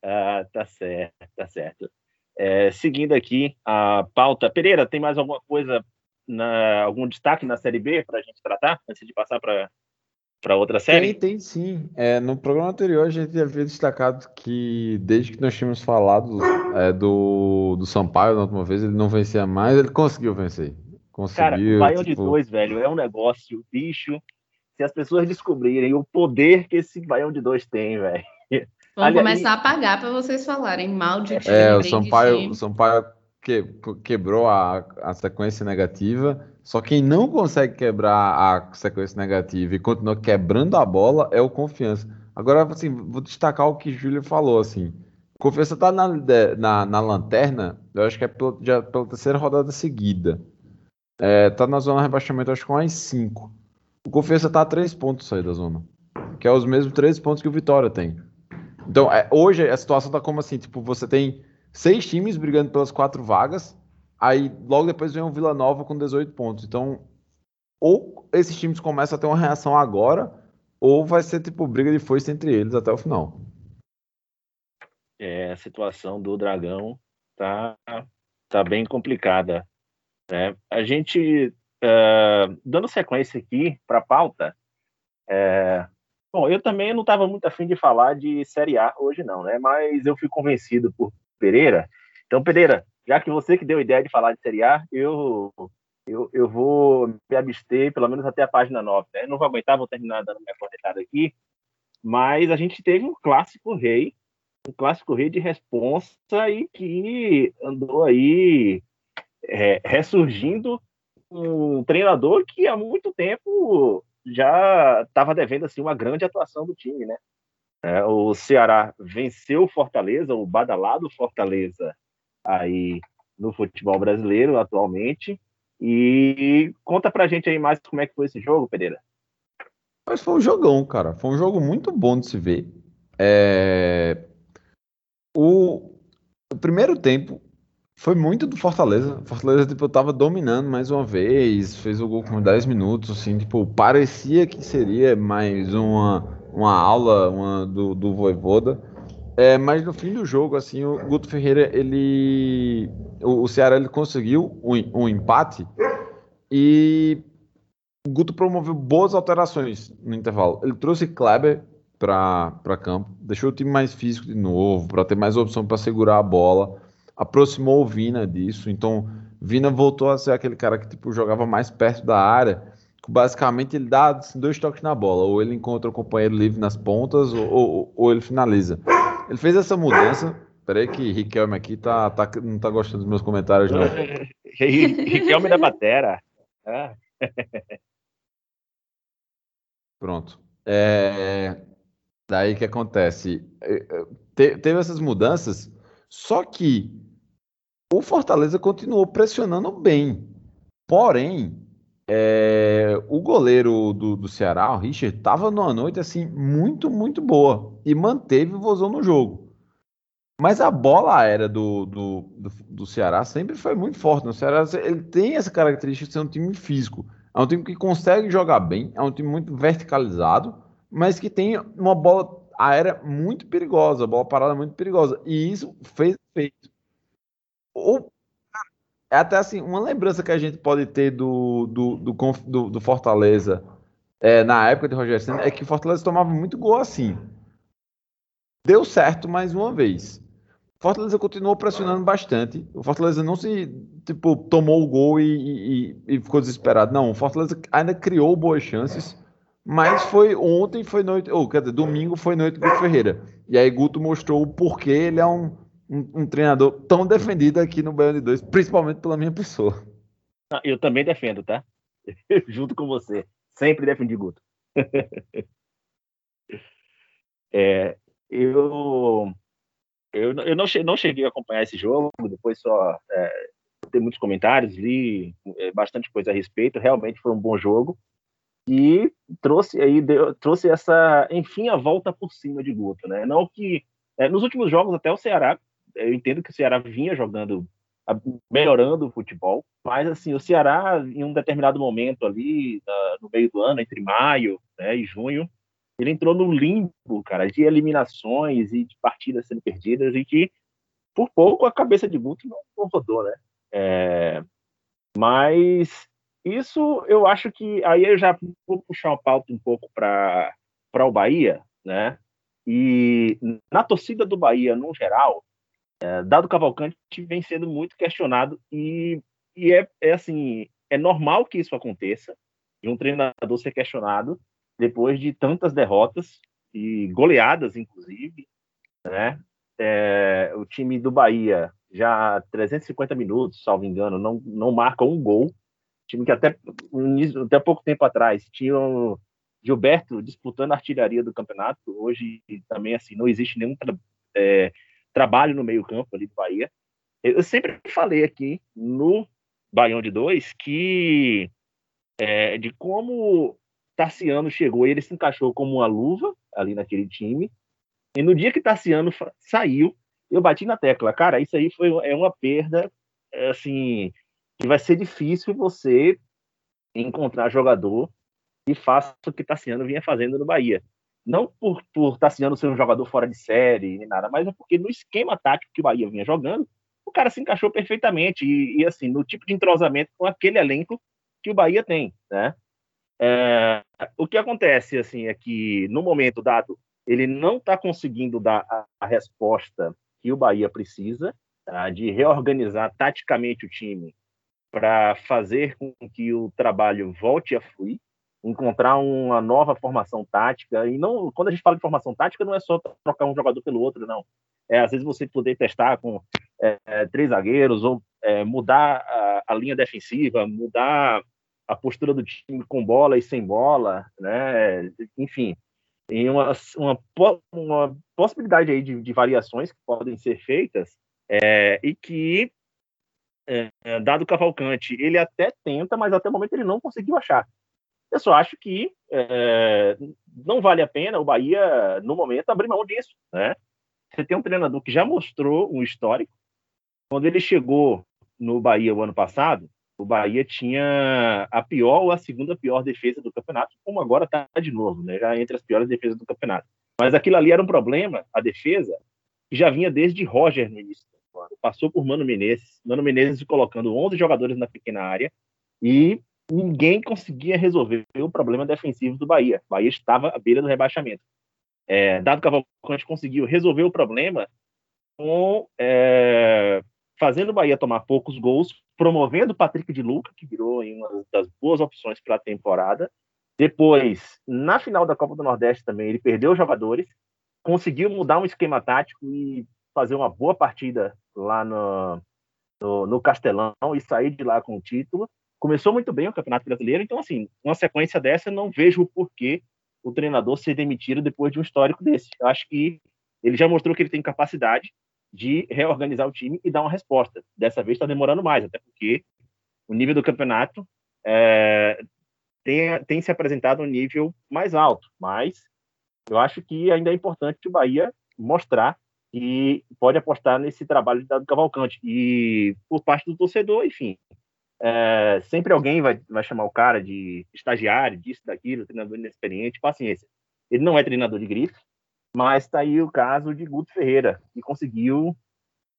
Ah, tá certo, tá certo. É, seguindo aqui a pauta. Pereira, tem mais alguma coisa, na, algum destaque na Série B para a gente tratar, antes de passar para outra série? Tem, tem sim. É, no programa anterior a gente havia destacado que desde que nós tínhamos falado é, do, do Sampaio na última vez, ele não vencia mais, ele conseguiu vencer. Cara, Conseguiu. o Baião de tipo, dois, velho, é um negócio, bicho. Se as pessoas descobrirem o poder que esse Baião de dois tem, velho. Vamos Aliás, começar a pagar para vocês falarem mal de time. É, o Sampaio, o Sampaio que- quebrou a, a sequência negativa. Só quem não consegue quebrar a sequência negativa e continua quebrando a bola é o Confiança. Agora, assim, vou destacar o que o Júlio falou, assim. Confiança tá na, na, na lanterna, eu acho que é pela, já pela terceira rodada seguida. É, tá na zona de rebaixamento, acho que com mais 5. O Confiança tá a 3 pontos aí da zona. Que é os mesmos 13 pontos que o Vitória tem. Então, é, hoje a situação tá como assim, tipo, você tem seis times brigando pelas quatro vagas, aí logo depois vem o Vila Nova com 18 pontos. Então, ou esses times começam a ter uma reação agora, ou vai ser tipo briga de foice entre eles até o final. é, a situação do Dragão tá, tá bem complicada. Né? A gente, uh, dando sequência aqui para a pauta, é, bom, eu também não estava muito afim de falar de Série A hoje não, né? mas eu fui convencido por Pereira. Então, Pereira, já que você que deu a ideia de falar de Série A, eu, eu, eu vou me abster pelo menos até a página 9. Né? Não vou aguentar, vou terminar dando minha cornetada aqui. Mas a gente teve um clássico rei um clássico rei de responsa e que andou aí é, ressurgindo um treinador que há muito tempo já estava devendo assim uma grande atuação do time, né? É, o Ceará venceu o Fortaleza, o badalado Fortaleza aí no futebol brasileiro atualmente. E conta pra gente aí mais como é que foi esse jogo, Pereira. Mas foi um jogão, cara. Foi um jogo muito bom de se ver. É... O, o primeiro tempo foi muito do Fortaleza. Fortaleza, tipo, tava dominando mais uma vez, fez o gol com 10 minutos, assim, tipo, parecia que seria mais uma, uma aula uma, do, do Voivoda. É, mas no fim do jogo, assim, o Guto Ferreira, ele... O, Ceará, ele conseguiu um, um empate e o Guto promoveu boas alterações no intervalo. Ele trouxe Kleber para campo, deixou o time mais físico de novo, para ter mais opção para segurar a bola, aproximou o Vina disso, então Vina voltou a ser aquele cara que tipo jogava mais perto da área, que basicamente ele dá assim, dois toques na bola, ou ele encontra o companheiro livre nas pontas, ou, ou, ou ele finaliza. Ele fez essa mudança. Peraí que Riquelme aqui tá, tá, não tá gostando dos meus comentários, não. [LAUGHS] Riquelme da Batera. Ah. Pronto. É, Daí que acontece? É, é, te, teve essas mudanças, só que o Fortaleza continuou pressionando bem. Porém, é, o goleiro do, do Ceará, o Richard, estava numa noite assim muito, muito boa e manteve o vozão no jogo. Mas a bola aérea do, do, do, do Ceará sempre foi muito forte. O Ceará ele tem essa característica de ser um time físico. É um time que consegue jogar bem, é um time muito verticalizado mas que tem uma bola aérea muito perigosa, bola parada muito perigosa. E isso fez efeito. Ou, é até assim, uma lembrança que a gente pode ter do, do, do, do, do Fortaleza é, na época de Roger Senna é que o Fortaleza tomava muito gol assim. Deu certo mais uma vez. Fortaleza continuou pressionando bastante. O Fortaleza não se, tipo, tomou o gol e, e, e ficou desesperado. Não, o Fortaleza ainda criou boas chances mas foi ontem, foi noite, ou quer dizer, domingo foi noite Guto Ferreira. E aí Guto mostrou o porquê ele é um, um, um treinador tão defendido aqui no Baiano de Dois, principalmente pela minha pessoa. Ah, eu também defendo, tá? [LAUGHS] Junto com você. Sempre defendi Guto. [LAUGHS] é, eu eu, eu não, não cheguei a acompanhar esse jogo, depois só é, tem muitos comentários, li é, bastante coisa a respeito. Realmente foi um bom jogo e trouxe aí deu, trouxe essa enfim a volta por cima de Guto, né? Não que é, nos últimos jogos até o Ceará, eu entendo que o Ceará vinha jogando melhorando o futebol, mas assim o Ceará em um determinado momento ali no meio do ano entre maio né, e junho ele entrou no limbo, cara, de eliminações e de partidas sendo perdidas e que por pouco a cabeça de Guto não, não rodou, né? É, mas isso eu acho que aí eu já vou puxar uma pauta um pouco para o Bahia, né? E na torcida do Bahia, no geral, é, Dado Cavalcante vem sendo muito questionado e, e é, é assim, é normal que isso aconteça, de um treinador ser questionado depois de tantas derrotas e goleadas, inclusive, né? É, o time do Bahia já 350 minutos, salvo engano, não, não marca um gol time que até, até pouco tempo atrás tinha o Gilberto disputando a artilharia do campeonato. Hoje também assim não existe nenhum tra é, trabalho no meio campo ali do Bahia. Eu sempre falei aqui no Baião de Dois que é, de como Tarciano chegou ele se encaixou como uma luva ali naquele time. E no dia que Tarciano saiu, eu bati na tecla, cara, isso aí foi é uma perda assim que vai ser difícil você encontrar jogador que faça o que Tassiano vinha fazendo no Bahia. Não por por Tassiano ser um jogador fora de série, nem nada, mas é porque no esquema tático que o Bahia vinha jogando, o cara se encaixou perfeitamente. E, e assim, no tipo de entrosamento com aquele elenco que o Bahia tem, né? É, o que acontece, assim, é que no momento dado, ele não está conseguindo dar a, a, resposta que o Bahia precisa, tá? de reorganizar taticamente o time para fazer com que o trabalho volte a fluir, encontrar uma nova formação tática. E não, quando a gente fala de formação tática, não é só trocar um jogador pelo outro, não. É às vezes você poder testar com é, três zagueiros ou é, mudar a, a, linha defensiva, mudar a postura do time com bola e sem bola, né? Enfim, em uma, uma, uma possibilidade aí de, de, variações que podem ser feitas é, e que é, dado Cavalcante, ele até tenta, mas até o momento ele não conseguiu achar. Eu só acho que é, não vale a pena o Bahia, no momento, abrir mão disso. Né? Você tem um treinador que já mostrou um histórico. Quando ele chegou no Bahia o ano passado, o Bahia tinha a pior ou a segunda pior defesa do campeonato, como agora está de novo, né? já entre as piores defesas do campeonato. Mas aquilo ali era um problema, a defesa, que já vinha desde Roger no início. Passou por Mano Menezes, Mano Menezes colocando 11 jogadores na pequena área e ninguém conseguia resolver o problema defensivo do Bahia. O Bahia estava à beira do rebaixamento. É, Dado Cavalcante conseguiu resolver o problema com é, fazendo o Bahia tomar poucos gols, promovendo o Patrick de Luca, que virou uma das boas opções para a temporada. Depois, na final da Copa do Nordeste também, ele perdeu os jogadores, conseguiu mudar um esquema tático e fazer uma boa partida lá no, no, no Castelão e sair de lá com o título. Começou muito bem o Campeonato Brasileiro, então, assim, uma sequência dessa, não vejo o porquê o treinador ser demitido depois de um histórico desse. Eu acho que ele já mostrou que ele tem capacidade de reorganizar o time e dar uma resposta. Dessa vez está demorando mais, até porque o nível do campeonato é, tem, tem se apresentado um nível mais alto, mas eu acho que ainda é importante o Bahia mostrar que pode apostar nesse trabalho de Dado Cavalcante. E por parte do torcedor, enfim, é, sempre alguém vai, vai chamar o cara de estagiário, disso, daquilo, treinador inexperiente, paciência. Ele não é treinador de grife, mas está aí o caso de Guto Ferreira, que conseguiu,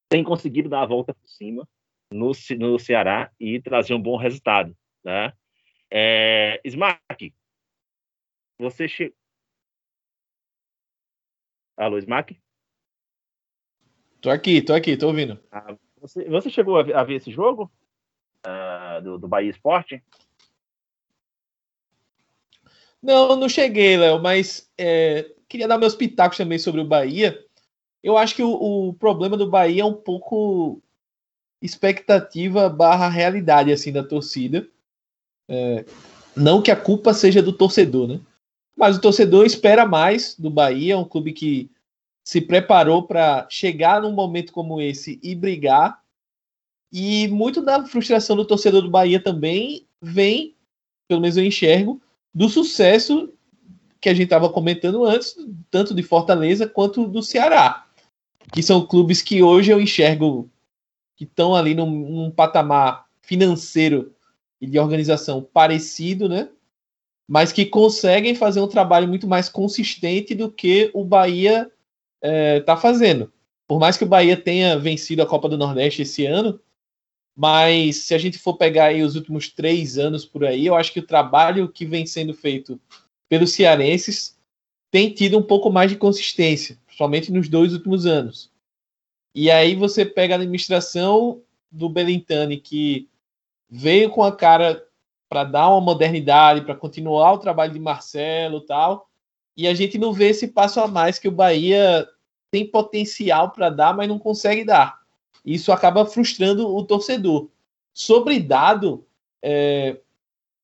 tem conseguido dar a volta por cima no, no Ceará e trazer um bom resultado. Né? É, Smack, você chegou. Alô, Smack? Tô aqui, tô aqui, tô ouvindo. Ah, você, você, chegou a ver, esse jogo uh, do, do Bahia Esporte? Não, não cheguei, Léo, mas é, queria dar meus pitacos também sobre o Bahia. Eu acho que o, o problema do Bahia é um pouco expectativa barra realidade assim da torcida. É, não que a culpa seja do torcedor, né? Mas o torcedor espera mais do Bahia, é um clube que se preparou para chegar num momento como esse e brigar. E muito da frustração do torcedor do Bahia também vem, pelo menos eu enxergo, do sucesso que a gente estava comentando antes, tanto de Fortaleza quanto do Ceará, que são clubes que hoje eu enxergo que estão ali num, num, patamar financeiro e de organização parecido, né? Mas que conseguem fazer um trabalho muito mais consistente do que o Bahia é, fazendo. Por mais que o Bahia tenha vencido a Copa do Nordeste esse ano, mas se a gente for pegar aí os últimos três anos por aí, eu acho que o trabalho que vem sendo feito pelos cearenses tem tido um pouco mais de consistência, somente nos dois últimos anos. E aí você pega a administração do Belintani, que veio com a cara para dar uma modernidade, para continuar o trabalho de Marcelo tal, e a gente não vê esse passo a mais que o Bahia tem potencial para dar, mas não consegue dar. Isso acaba frustrando o torcedor. Sobre dado, é,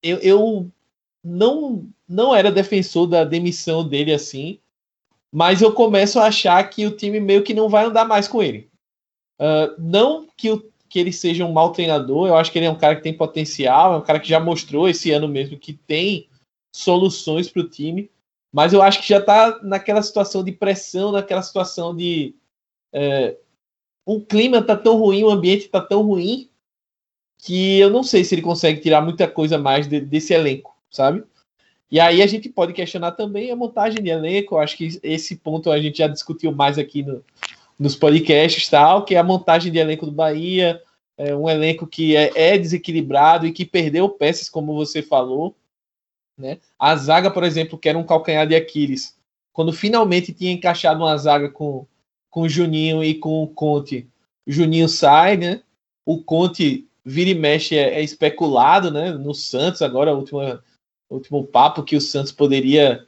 eu, eu não não era defensor da demissão dele assim, mas eu começo a achar que o time meio que não vai andar mais com ele. Uh, não que, o, que ele seja um mau treinador, eu acho que ele é um cara que tem potencial, é um cara que já mostrou esse ano mesmo que tem soluções para o time, mas eu acho que já está naquela situação de pressão, naquela situação de. É, o clima está tão ruim, o ambiente está tão ruim, que eu não sei se ele consegue tirar muita coisa mais de, desse elenco, sabe? E aí a gente pode questionar também a montagem de elenco. Acho que esse ponto a gente já discutiu mais aqui no, nos podcasts, tal, que é a montagem de elenco do Bahia, é um elenco que é, é desequilibrado e que perdeu peças, como você falou. Né? A zaga, por exemplo, que era um calcanhar de Aquiles, quando finalmente tinha encaixado uma zaga com, com Juninho e com o Conte, Juninho sai, né? O Conte vira e mexe é, é especulado, né? No Santos agora, o último, último papo que o Santos poderia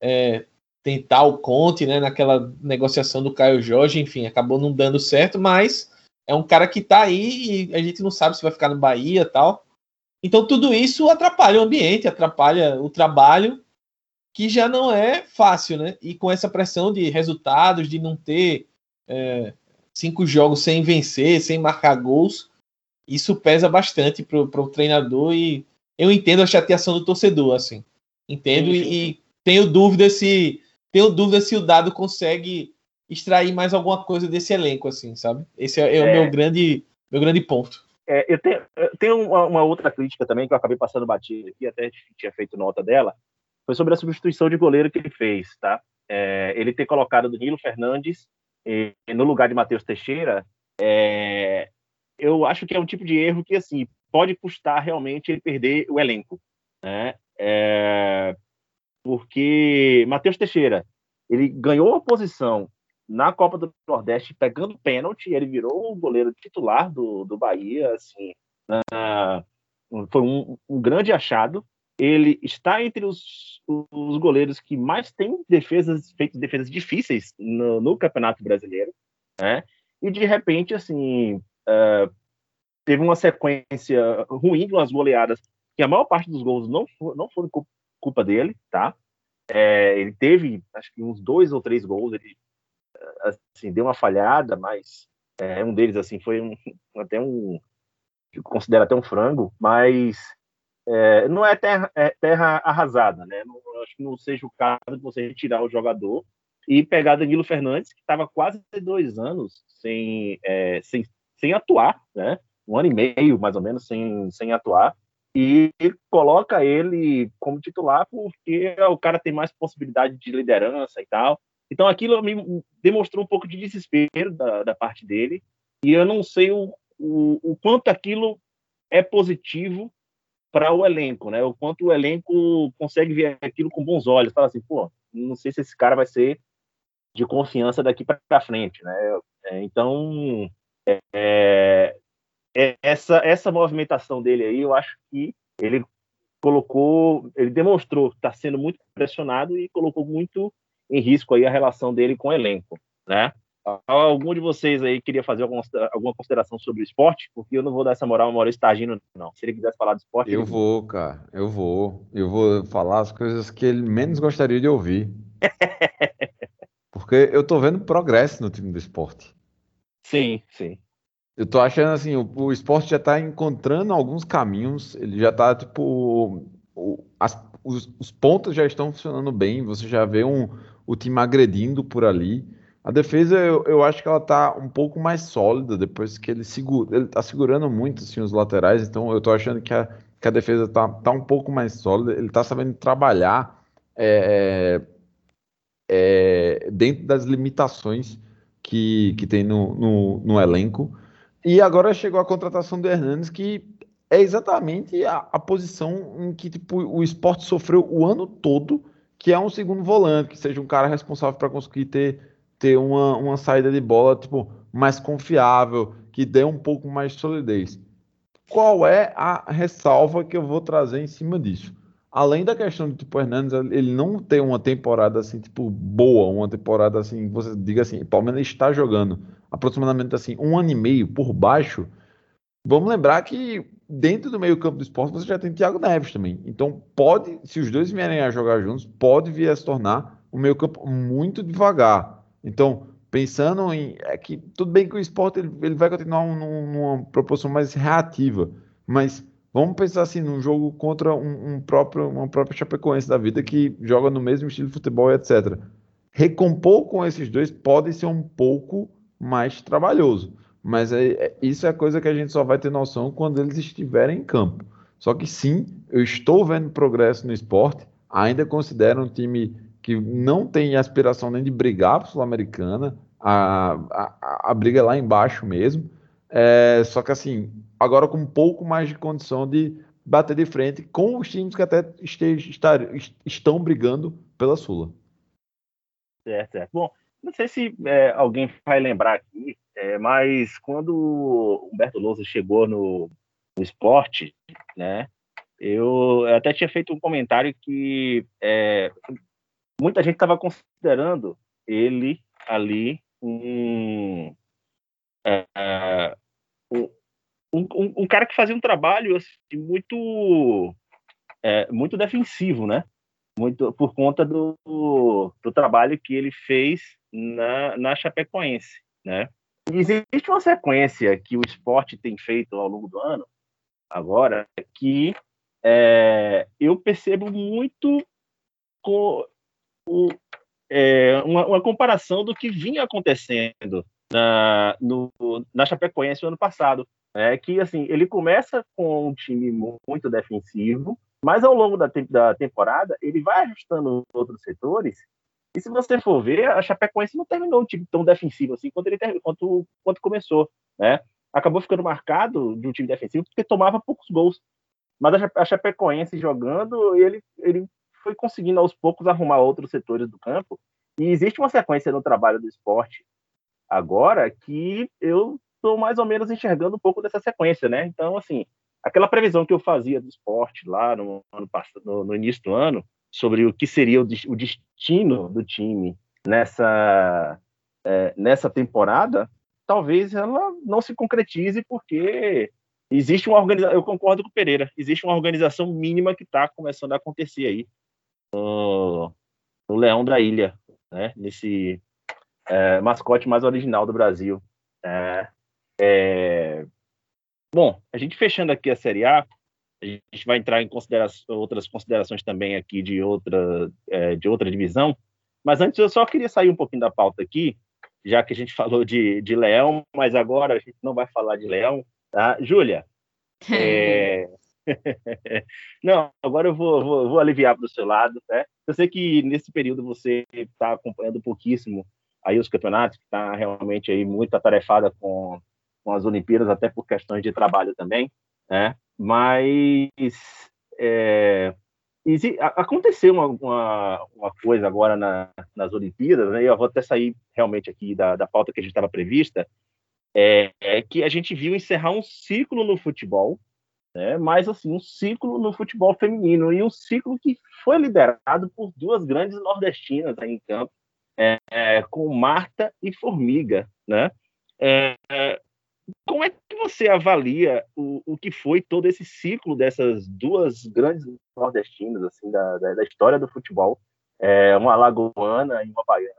é, tentar o Conte, né? Naquela negociação do Caio Jorge, enfim, acabou não dando certo, mas é um cara que tá aí e a gente não sabe se vai ficar no Bahia tal. Então tudo isso atrapalha o ambiente, atrapalha o trabalho, que já não é fácil, né? E com essa pressão de resultados, de não ter é, cinco jogos sem vencer, sem marcar gols, isso pesa bastante para o treinador e eu entendo a chateação do torcedor, assim. Entendo sim, sim. E, e tenho dúvida se tenho dúvida se o Dado consegue extrair mais alguma coisa desse elenco, assim, sabe? Esse é, é, é. o meu grande, meu grande ponto. É, eu tenho, eu tenho uma, uma, outra crítica também que eu acabei passando batido aqui, até tinha feito nota dela, foi sobre a substituição de goleiro que ele fez, tá? É, ele ter colocado Danilo Fernandes e, no lugar de Matheus Teixeira, é, eu acho que é um tipo de erro que assim pode custar realmente ele perder o elenco, né? É, porque Matheus Teixeira ele ganhou a posição na Copa do Nordeste pegando pênalti, ele virou o goleiro titular do, do Bahia, assim, uh, foi um, um, grande achado. Ele está entre os, os goleiros que mais tem defesas feito defesas difíceis no, no Campeonato Brasileiro, né? E de repente, assim, uh, teve uma sequência ruim de umas goleadas que a maior parte dos gols não, não foram culpa dele, tá? É, ele teve, acho que uns dois ou três gols, ele assim, deu uma falhada, mas é, um deles assim foi um, [LAUGHS] até um considera até um frango, mas é, não é terra, é terra arrasada, né? Não, acho que não seja o caso de você retirar o jogador e pegar Danilo Fernandes, que estava quase dois anos sem, é, sem, sem atuar, né? Um ano e meio, mais ou menos, sem, sem atuar, e coloca ele como titular porque o cara tem mais possibilidade de liderança e tal. Então aquilo me demonstrou um pouco de desespero da, da parte dele, e eu não sei o, o, o quanto aquilo é positivo para o elenco, né? O quanto o elenco consegue ver aquilo com bons olhos, fala assim, pô, não sei se esse cara vai ser de confiança daqui para frente, né? É, então, é, é, essa essa movimentação dele aí, eu acho que ele colocou, ele demonstrou estar tá sendo muito pressionado e colocou muito em risco aí a relação dele com o elenco, né? Algum de vocês aí queria fazer alguma, consideração sobre o esporte? Porque eu não vou dar essa moral ao Maurício Targino, não. Se ele quisesse falar do esporte... Eu vou, cara. Eu vou. Eu vou falar as coisas que ele menos gostaria de ouvir. [LAUGHS] Porque eu tô vendo progresso no time do esporte. Sim, sim. Eu tô achando assim, o, o esporte já tá encontrando alguns caminhos, ele já tá, tipo, o, as, os, os pontos já estão funcionando bem, você já vê um, o time agredindo por ali. A defesa, eu, eu acho que ela tá um pouco mais sólida depois que ele segura. Ele tá segurando muito assim, os laterais, então eu tô achando que a, que a defesa tá, tá um pouco mais sólida. Ele tá sabendo trabalhar é, é, dentro das limitações que, que tem no, no, no, elenco. E agora chegou a contratação do Hernandes, que é exatamente a, a posição em que tipo, o esporte sofreu o ano todo que é um segundo volante, que seja um cara responsável para conseguir ter, ter uma, uma saída de bola tipo, mais confiável, que dê um pouco mais de solidez. Qual é a ressalva que eu vou trazer em cima disso? Além da questão de tipo Hernandes, ele não ter uma temporada assim, tipo, boa, uma temporada assim, você diga assim, o Palmeiras está jogando aproximadamente assim, um ano e meio por baixo. Vamos lembrar que dentro do meio-campo do esporte você já tem Thiago Neves também. Então pode, se os dois vierem a jogar juntos, pode vir a se tornar um meio-campo muito devagar. Então, pensando em. É que tudo bem que o esporte ele, ele vai continuar um, numa proporção mais reativa, mas vamos pensar assim num jogo contra um, um próprio, uma própria Chapecoense da vida que joga no mesmo estilo de futebol, etc. Recompor com esses dois pode ser um pouco mais trabalhoso. Mas é, isso é coisa que a gente só vai ter noção quando eles estiverem em campo. Só que sim, eu estou vendo progresso no esporte, ainda considero um time que não tem aspiração nem de brigar para Sul-Americana, a, a, a, briga é lá embaixo mesmo. É, só que assim, agora com um pouco mais de condição de bater de frente com os times que até este, estar, estão brigando pela Sula. Certo, certo. Bom, não sei se é, alguém vai lembrar aqui, é, mas quando Humberto Lousa chegou no, no esporte, né, eu até tinha feito um comentário que é, muita gente estava considerando ele ali um, é, um, um, um, cara que fazia um trabalho assim, muito é, muito defensivo, né? Muito por conta do, do trabalho que ele fez na, na Chapecoense, né? Existe uma sequência que o esporte tem feito ao longo do ano, agora, que é, eu percebo muito com o, é, uma, uma, comparação do que vinha acontecendo na, no, na Chapecoense no ano passado. É que assim ele começa com um time muito defensivo, mas ao longo da, da temporada ele vai ajustando outros setores e se você for ver, a Chapecoense não terminou um time tão defensivo assim quanto ele quanto, quanto começou, né? Acabou ficando marcado de um time defensivo porque tomava poucos gols. Mas a Chapecoense jogando, ele, ele foi conseguindo aos poucos arrumar outros setores do campo. E existe uma sequência no trabalho do esporte agora que eu estou mais ou menos enxergando um pouco dessa sequência, né? Então, assim, aquela previsão que eu fazia do esporte lá no, ano no, no início do ano, sobre o que seria o, destino do time nessa, é, nessa temporada, talvez ela não se concretize porque existe uma organização, eu concordo com o Pereira, existe uma organização mínima que está começando a acontecer aí no, no, Leão da Ilha, né? nesse é, mascote mais original do Brasil. É, é... Bom, a gente fechando aqui a Série A, a gente vai entrar em consideração, outras considerações também aqui de outra, é, de outra divisão. Mas antes eu só queria sair um pouquinho da pauta aqui, já que a gente [LAUGHS] falou de, de Leão, mas agora a gente não vai falar de Leão, tá? Júlia, [LAUGHS] é... não, agora eu vou, vou, vou aliviar do seu lado, né? Eu sei que nesse período você está acompanhando pouquíssimo aí os campeonatos, está realmente aí muito atarefada com, com as Olimpíadas, até por questões de trabalho também, né? Mas é, aconteceu uma, uma, uma, coisa agora na, nas Olimpíadas, né? eu vou até sair realmente aqui da, da pauta que a gente estava prevista, é, é, que a gente viu encerrar um ciclo no futebol, né? mas assim, um ciclo no futebol feminino, e um ciclo que foi liderado por duas grandes nordestinas aí em campo, é, é com Marta e Formiga, né? Como é que você avalia o, o que foi todo esse ciclo dessas duas grandes nordestinas assim da, da, da história do futebol, é, uma alagoana e uma baiana,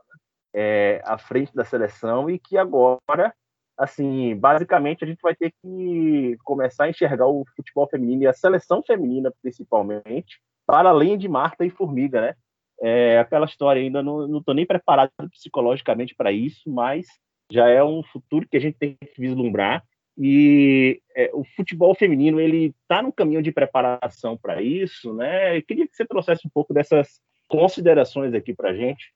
é, à frente da seleção e que agora, assim, basicamente a gente vai ter que começar a enxergar o futebol feminino e a seleção feminina principalmente para além de Marta e Formiga, né? É, aquela história ainda não estou nem preparado psicologicamente para isso, mas já é um futuro que a gente tem que vislumbrar e é, o futebol feminino ele está no caminho de preparação para isso, né? Eu queria que você trouxesse um pouco dessas considerações aqui para gente.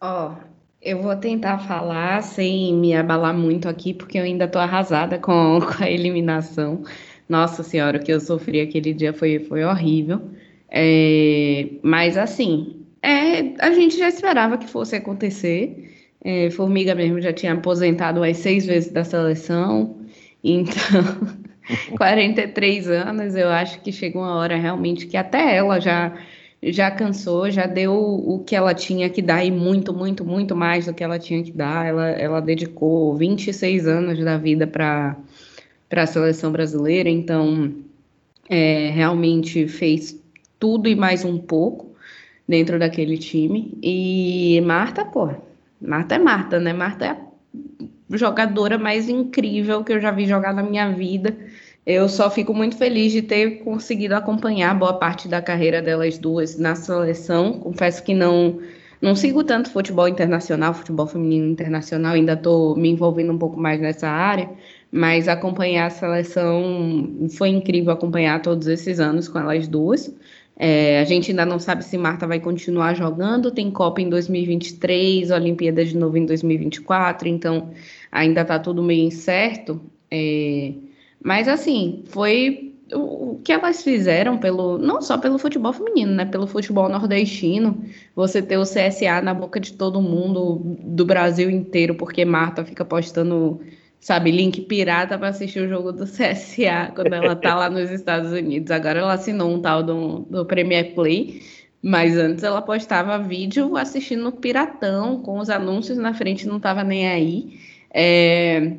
Ó, oh, eu vou tentar falar sem me abalar muito aqui, porque eu ainda estou arrasada com, [LAUGHS] com, a eliminação. Nossa Senhora, o que eu sofri aquele dia foi, foi horrível. É, mas assim, é, a gente já esperava que fosse acontecer. É, Formiga mesmo já tinha aposentado as seis vezes da seleção, então [LAUGHS] 43 anos, eu acho que chegou uma hora realmente que até ela já já cansou, já deu o que ela tinha que dar e muito, muito, muito mais do que ela tinha que dar. Ela, ela dedicou 26 anos da vida para a seleção brasileira, então é, realmente fez tudo e mais um pouco dentro daquele time. E Marta, pô, Marta é Marta, né? Marta é a jogadora mais incrível que eu já vi jogar na minha vida. Eu só fico muito feliz de ter conseguido acompanhar boa parte da carreira delas duas na seleção. Confesso que não não sigo tanto futebol internacional, futebol feminino internacional, ainda estou me envolvendo um pouco mais nessa área, mas acompanhar a seleção foi incrível acompanhar todos esses anos com elas duas. É, a gente ainda não sabe se Marta vai continuar jogando, tem Copa em 2023, Olimpíada de novo em 2024, então ainda está tudo meio incerto. É, mas assim, foi o que elas fizeram pelo não só pelo futebol feminino, né, pelo futebol nordestino, você ter o CSA na boca de todo mundo do Brasil inteiro, porque Marta fica postando, sabe, link pirata para assistir o jogo do [LAUGHS] CSA quando ela tá lá nos Estados Unidos. Agora ela assinou um tal do, do Premier Play, mas antes ela postava vídeo assistindo Piratão com os anúncios na frente, não tava nem aí. É,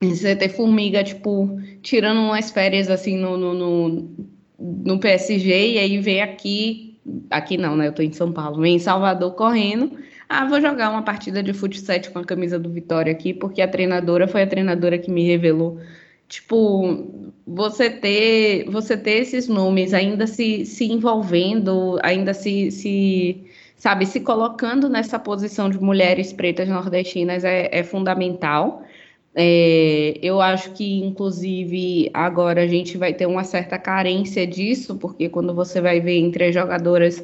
você ter formiga, tipo, tirando umas férias assim no, no, no, no PSG e aí vem aqui, aqui não, né? Eu tô em São Paulo, vem em Salvador correndo. Ah, vou jogar uma partida de futsal com a camisa do Vitória aqui, porque a treinadora foi a treinadora que me revelou. Tipo, você ter, você ter esses nomes ainda se, se envolvendo, ainda se, se, sabe, se colocando nessa posição de mulheres pretas nordestinas é, é fundamental. É, eu acho que, inclusive, agora a gente vai ter uma certa carência disso, porque quando você vai ver entre as jogadoras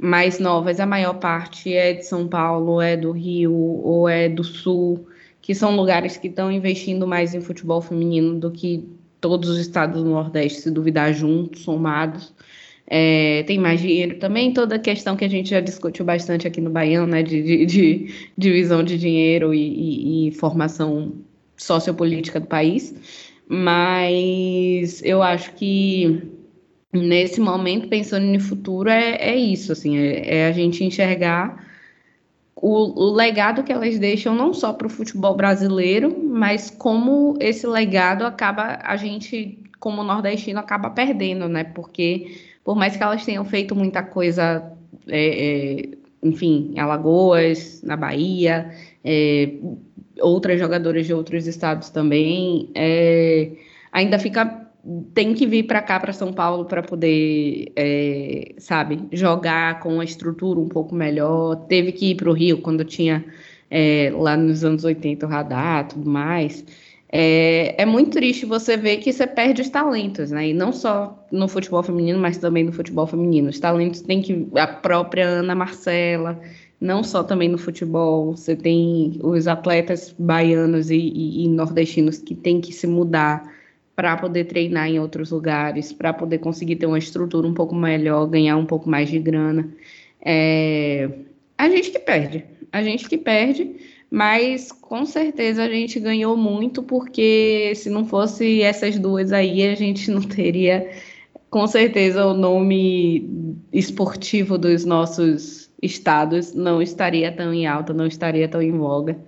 mais novas, a maior parte é de São Paulo, é do Rio ou é do Sul, que são lugares que estão investindo mais em futebol feminino do que todos os estados do Nordeste, se duvidar juntos, somados. É, tem mais dinheiro também, toda a questão que a gente já discutiu bastante aqui no Baião, né, de, de, de divisão de dinheiro e, e, e formação sociopolítica do país, mas eu acho que nesse momento, pensando no futuro, é, é isso, assim, é, é a gente enxergar o, o, legado que elas deixam não só para o futebol brasileiro, mas como esse legado acaba, a gente, como nordestino, acaba perdendo, né? Porque por mais que elas tenham feito muita coisa, é, é, enfim, em Alagoas, na Bahia, é, outras jogadoras de outros estados também, é, ainda fica tem que vir para cá, para São Paulo, para poder, é, sabe, jogar com uma estrutura um pouco melhor. Teve que ir para o Rio quando tinha é, lá nos anos 80 o radar tudo mais. É, é, muito triste você ver que você perde os talentos, né? E não só no futebol feminino, mas também no futebol feminino. Os talentos tem que. A própria Ana Marcela, não só também no futebol, você tem os atletas baianos e, e, e nordestinos que têm que se mudar para poder treinar em outros lugares, para poder conseguir ter uma estrutura um pouco melhor, ganhar um pouco mais de grana. É... A gente que perde, a gente que perde, mas com certeza a gente ganhou muito, porque se não fosse essas duas aí, a gente não teria com certeza o nome esportivo dos nossos estados não estaria tão em alta, não estaria tão em voga.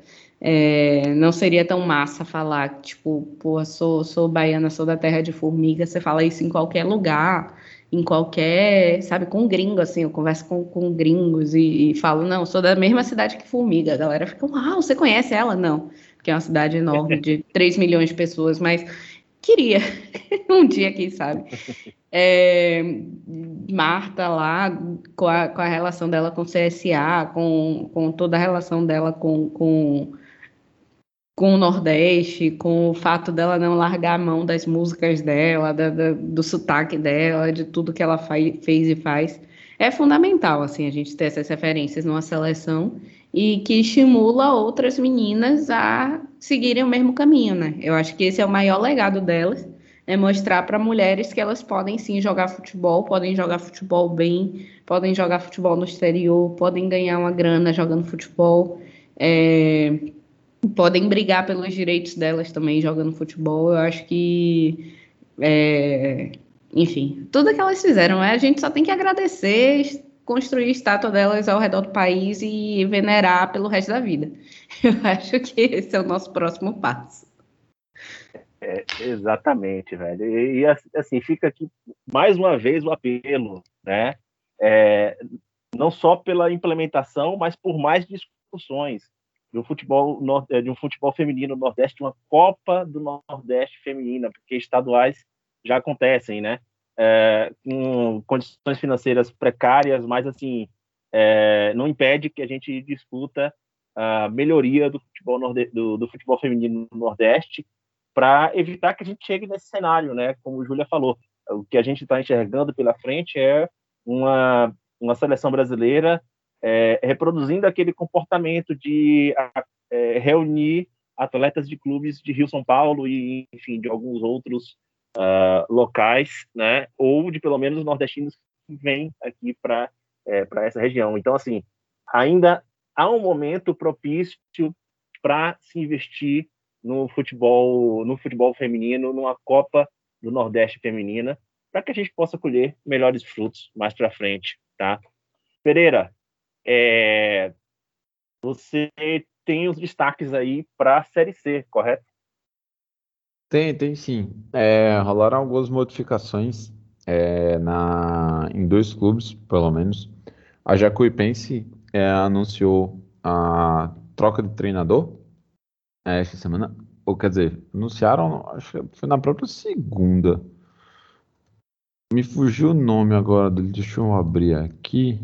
É, não seria tão massa falar, tipo, pô, sou, sou baiana, sou da terra de formiga. Você fala isso em qualquer lugar, em qualquer, sabe, com gringo, assim. Eu converso com, com gringos e, e falo, não, sou da mesma cidade que Formiga. A galera fica, uau, você conhece ela? Não, porque é uma cidade enorme de [LAUGHS] 3 milhões de pessoas, mas queria [LAUGHS] um dia, quem sabe. É, Marta lá, com a, com a relação dela com o CSA, com, com toda a relação dela com, com, com o Nordeste, com o fato dela não largar a mão das músicas dela, da, da, do sotaque dela, de tudo que ela fez e faz. É fundamental, assim, a gente ter essas referências numa seleção e que estimula outras meninas a seguirem o mesmo caminho, né? Eu acho que esse é o maior legado delas é mostrar para mulheres que elas podem sim jogar futebol, podem jogar futebol bem, podem jogar futebol no exterior, podem ganhar uma grana jogando futebol, é, podem brigar pelos direitos delas também jogando futebol. Eu acho que, é, enfim, tudo que elas fizeram, é, a gente só tem que agradecer, construir estátua delas ao redor do país e venerar pelo resto da vida. [LAUGHS] Eu acho que esse é o nosso próximo passo. É, exatamente, velho. E, e, assim, fica aqui mais uma vez o apelo, né? É, não só pela implementação, mas por mais discussões do futebol é, de um futebol feminino no Nordeste, uma Copa do Nordeste feminina, porque estaduais já acontecem, né? É, com condições financeiras precárias, mas assim é, não impede que a gente discuta a melhoria do futebol, do, do futebol feminino no Nordeste para evitar que a gente chegue nesse cenário, né? Como o Júlia falou, o que a gente está enxergando pela frente é uma, uma seleção brasileira é, reproduzindo aquele comportamento de é, reunir atletas de clubes de Rio São Paulo e enfim de alguns outros uh, locais, né? Ou de pelo menos nordestinos que vêm aqui para é, para essa região. Então assim ainda há um momento propício para se investir no futebol no futebol feminino, numa Copa do Nordeste feminina, para que a gente possa colher melhores frutos mais para frente, tá? Pereira, é, você tem os destaques aí para a Série C, correto? Tem, tem sim. É, rolaram algumas modificações é, na, em dois clubes, pelo menos. A Jacuipense é, anunciou a troca de treinador é, semana. Ou quer dizer, anunciaram, acho que foi na própria segunda. Me fugiu o nome agora deixa eu abrir aqui.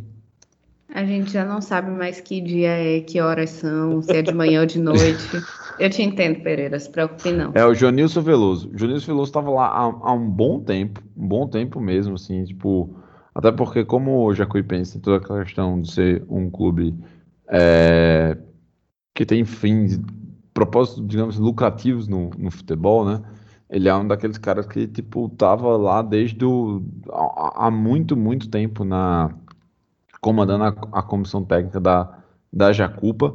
A gente já não sabe mais que dia é, que horas são, se é de manhã ou de noite. [LAUGHS] Eu te entendo, Pereira, se preocupe não. É o Jonilson Veloso. O Jonilson Veloso estava lá há, há, um bom tempo, um bom tempo mesmo, assim, tipo. Até porque, como o Jacuipense tem toda aquela questão de ser um clube é, que tem fins, propósitos, digamos, lucrativos no, no futebol, né? Ele é um daqueles caras que, tipo, tava lá desde há, há muito, muito tempo na comandando a, a comissão técnica da, da Jacupa.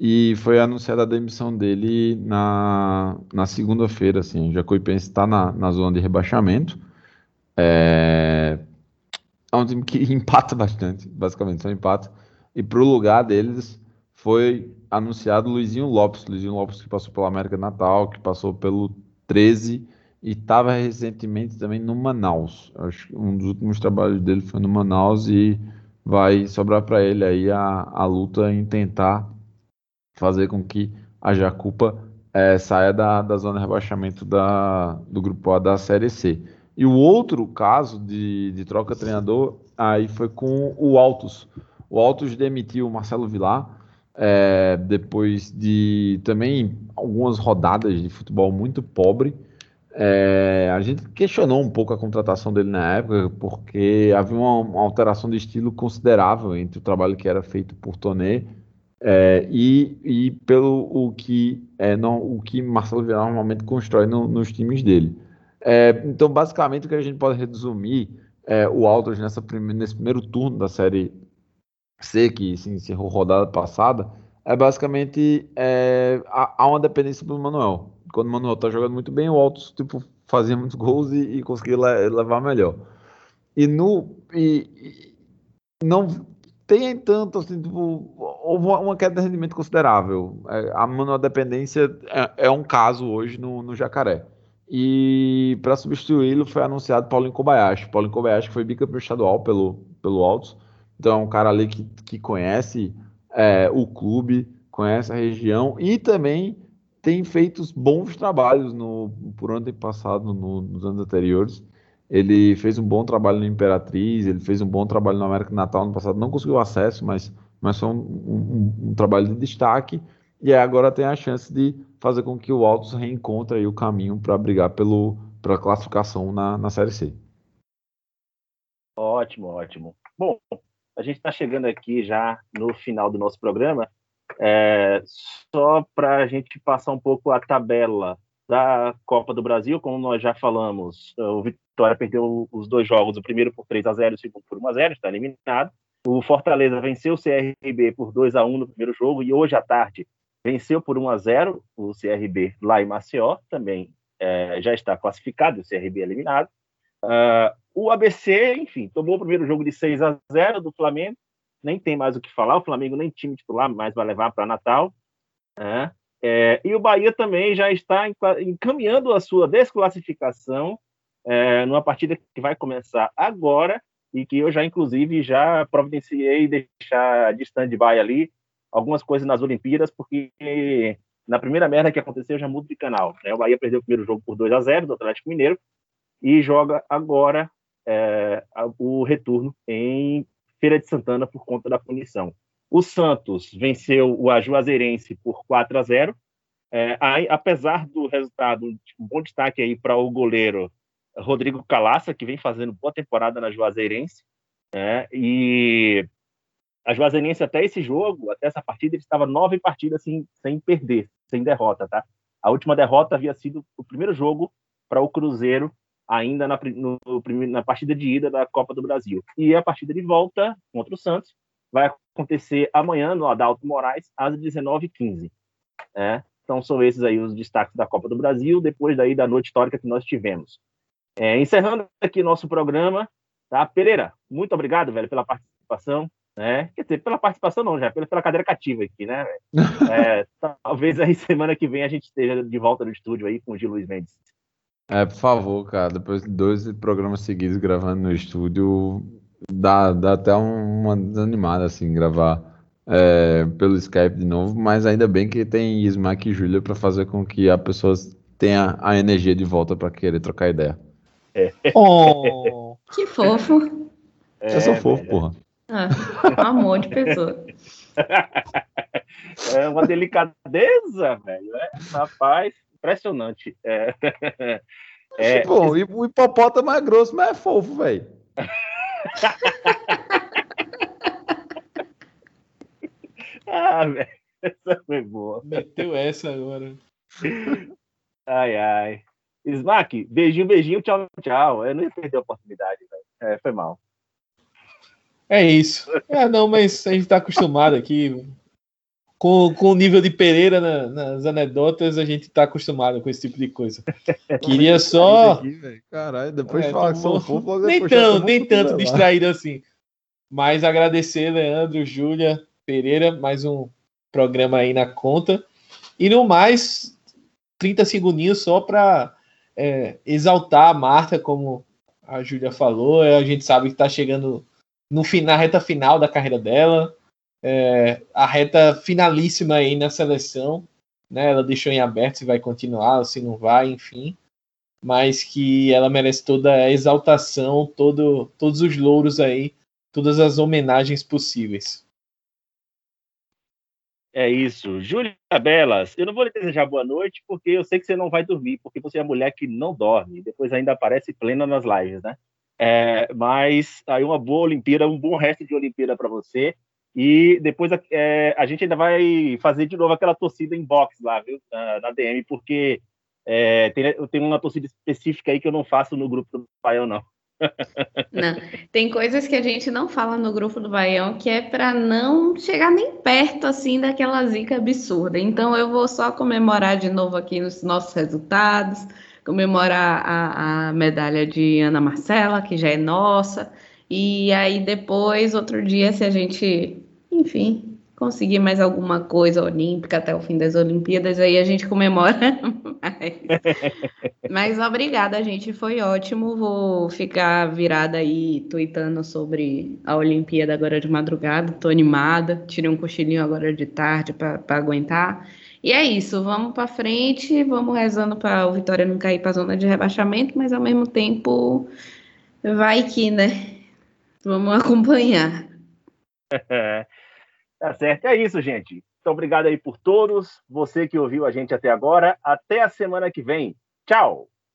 E foi anunciada a demissão dele na, na segunda-feira, assim, o Jacuipense está na, na zona de rebaixamento, é, é um time que [LAUGHS] empata bastante, basicamente, só empata, e para o lugar deles foi anunciado Luizinho Lopes, Luizinho Lopes que passou pela América Natal, que passou pelo 13 e estava recentemente também no Manaus, acho que um dos últimos trabalhos dele foi no Manaus e vai sobrar para ele aí a, a luta em tentar fazer com que a Jacupa é, saia da, da zona de rebaixamento da, do grupo A da Série C. E o outro caso de, de troca treinador aí foi com o Altos. O Altos demitiu o Marcelo Vilar é, depois de também algumas rodadas de futebol muito pobre. É, a gente questionou um pouco a contratação dele na época, porque havia uma, uma alteração de estilo considerável entre o trabalho que era feito por Tonê é, e, e, pelo o que, é, não, o que Marcelo Vilar normalmente constrói no, nos times dele. É, então, basicamente, o que a gente pode resumir é, o Altos nessa prime, nesse primeiro turno da Série C, que se encerrou rodada passada, é basicamente é, há uma dependência do Manuel quando o Manuel tá jogando muito bem, o Altos tipo, fazia muitos gols e, e conseguia levar melhor. E no. E, e não tem tanto assim, tipo, houve uma queda de rendimento considerável. É, a dependência é, é, um caso hoje no, no Jacaré. E para substituí-lo foi anunciado Paulinho Kobayashi. Paulinho Kobayashi foi bicampeão estadual pelo, pelo Altos. Então é um cara ali que, que conhece é, o clube, conhece a região e também tem feito bons trabalhos no, por ano passado, no, nos anos anteriores. Ele fez um bom trabalho no Imperatriz, ele fez um bom trabalho no América Natal no passado. Não conseguiu acesso, mas, mas foi um, um, um trabalho de destaque. E agora tem a chance de fazer com que o Altos reencontre o caminho para brigar pelo, pela classificação na, na Série C. Ótimo, ótimo. Bom, a gente está chegando aqui já no final do nosso programa. É, só para a gente passar um pouco a tabela da Copa do Brasil, como nós já falamos, o Vitória perdeu os dois jogos, o primeiro por 3 a 0 o segundo por 1 a 0 está eliminado. O Fortaleza venceu o CRB por 2 a 1 no primeiro jogo e hoje à tarde venceu por 1 a 0 o CRB lá em Maceió, também é, já está classificado, o CRB eliminado. Uh, o ABC, enfim, tomou o primeiro jogo de 6 a 0 do Flamengo, nem tem mais o que falar, o Flamengo nem time titular mais vai levar para Natal. Né? É, e o Bahia também já está encaminhando a sua desclassificação é, numa partida que vai começar agora e que eu já, inclusive, já providenciei deixar de stand-by ali algumas coisas nas Olimpíadas, porque na primeira merda que aconteceu, eu já mudo de canal. Né? O Bahia perdeu o primeiro jogo por 2 a 0 do Atlético Mineiro e joga agora é, o retorno em Feira de Santana por conta da punição. O Santos venceu o Ajuazeirense por 4 a 0. É, aí, apesar do resultado, um bom destaque aí para o goleiro Rodrigo Calaça, que vem fazendo boa temporada na Juazeirense. É, e a Juazeirense até esse jogo, até essa partida, ele estava nove partidas sem, sem perder, sem derrota, tá? A última derrota havia sido o primeiro jogo para o Cruzeiro, ainda na, no, na partida de ida da Copa do Brasil. E a partida de volta contra o Santos vai acontecer amanhã no Adalto Moraes, às 19h15. É, então são esses aí os destaques da Copa do Brasil, depois daí da noite histórica que nós tivemos. É, encerrando aqui nosso programa, tá? Pereira, muito obrigado, velho, pela participação. Né? Quer dizer, pela participação não, já pela, pela cadeira cativa aqui, né? [LAUGHS] É, talvez aí semana que vem a gente esteja de volta no estúdio aí com o Gil Luiz Mendes. É, por favor, cara, depois de dois programas seguidos gravando no estúdio, dá, dá até uma desanimada, assim, gravar é, pelo Skype de novo, mas ainda bem que tem Ismac e Júlia para fazer com que a pessoa tenha a energia de volta para querer trocar ideia. É. Oh, que fofo. É, Eu sou fofo, porra. Ah, um amor de pessoa. [LAUGHS] É uma delicadeza, velho. É, rapaz, impressionante. É. É, Bom, o hipopótamo é grosso, mas é fofo, velho. [LAUGHS] ah, velho. Essa foi boa. Meteu essa agora. Ai, ai. Smack, beijinho, beijinho, tchau, tchau. Eu não ia perder a oportunidade, velho. É, foi mal. É isso. É, não, mas a gente tá acostumado aqui. Com, com o nível de Pereira na, nas anedotas, a gente tá acostumado com esse tipo de coisa. [LAUGHS] Queria só. Caralho, depois é, falar que sou fofo, Nem tanto, nem tanto distraído assim. Mas agradecer, Leandro, Júlia, Pereira, mais um programa aí na conta. E no mais, 30 segundinhos só para é, exaltar a Marta, como a Júlia falou. A gente sabe que está chegando no na reta final da carreira dela, é, a reta finalíssima aí na seleção. Né, ela deixou em aberto se vai continuar se não vai, enfim. Mas que ela merece toda a exaltação, todo, todos os louros aí, todas as homenagens possíveis. É isso. Júlia Belas, eu não vou lhe desejar boa noite, porque eu sei que você não vai dormir, porque você é mulher que não dorme, depois ainda aparece plena nas lives, né? É, mas aí uma boa Olimpíada, um bom resto de Olimpíada para você. E depois é, a gente ainda vai fazer de novo aquela torcida em box lá, viu? Na, na DM, porque é, tem, eu tenho uma torcida específica aí que eu não faço no grupo do Baião, não. [LAUGHS] Não, tem coisas que a gente não fala no grupo do Baião que é para não chegar nem perto assim daquela zica absurda. Então eu vou só comemorar de novo aqui nos nossos resultados, comemorar a, a medalha de Ana Marcela, que já é nossa, e aí depois, outro dia, se a gente, enfim, conseguir mais alguma coisa olímpica até o fim das Olimpíadas, aí a gente comemora Mas obrigada, gente. Foi ótimo. Vou ficar virada aí, tweetando sobre a Olimpíada agora de madrugada. Tô animada. Tirei um cochilinho agora de tarde para aguentar. E é isso. Vamos para frente. Vamos rezando para o Vitória não cair para a zona de rebaixamento, mas ao mesmo tempo vai que, né? Vamos acompanhar. [LAUGHS] Tá certo, é isso, gente. Muito obrigado aí por todos. Você que ouviu a gente até agora. Até a semana que vem. Tchau!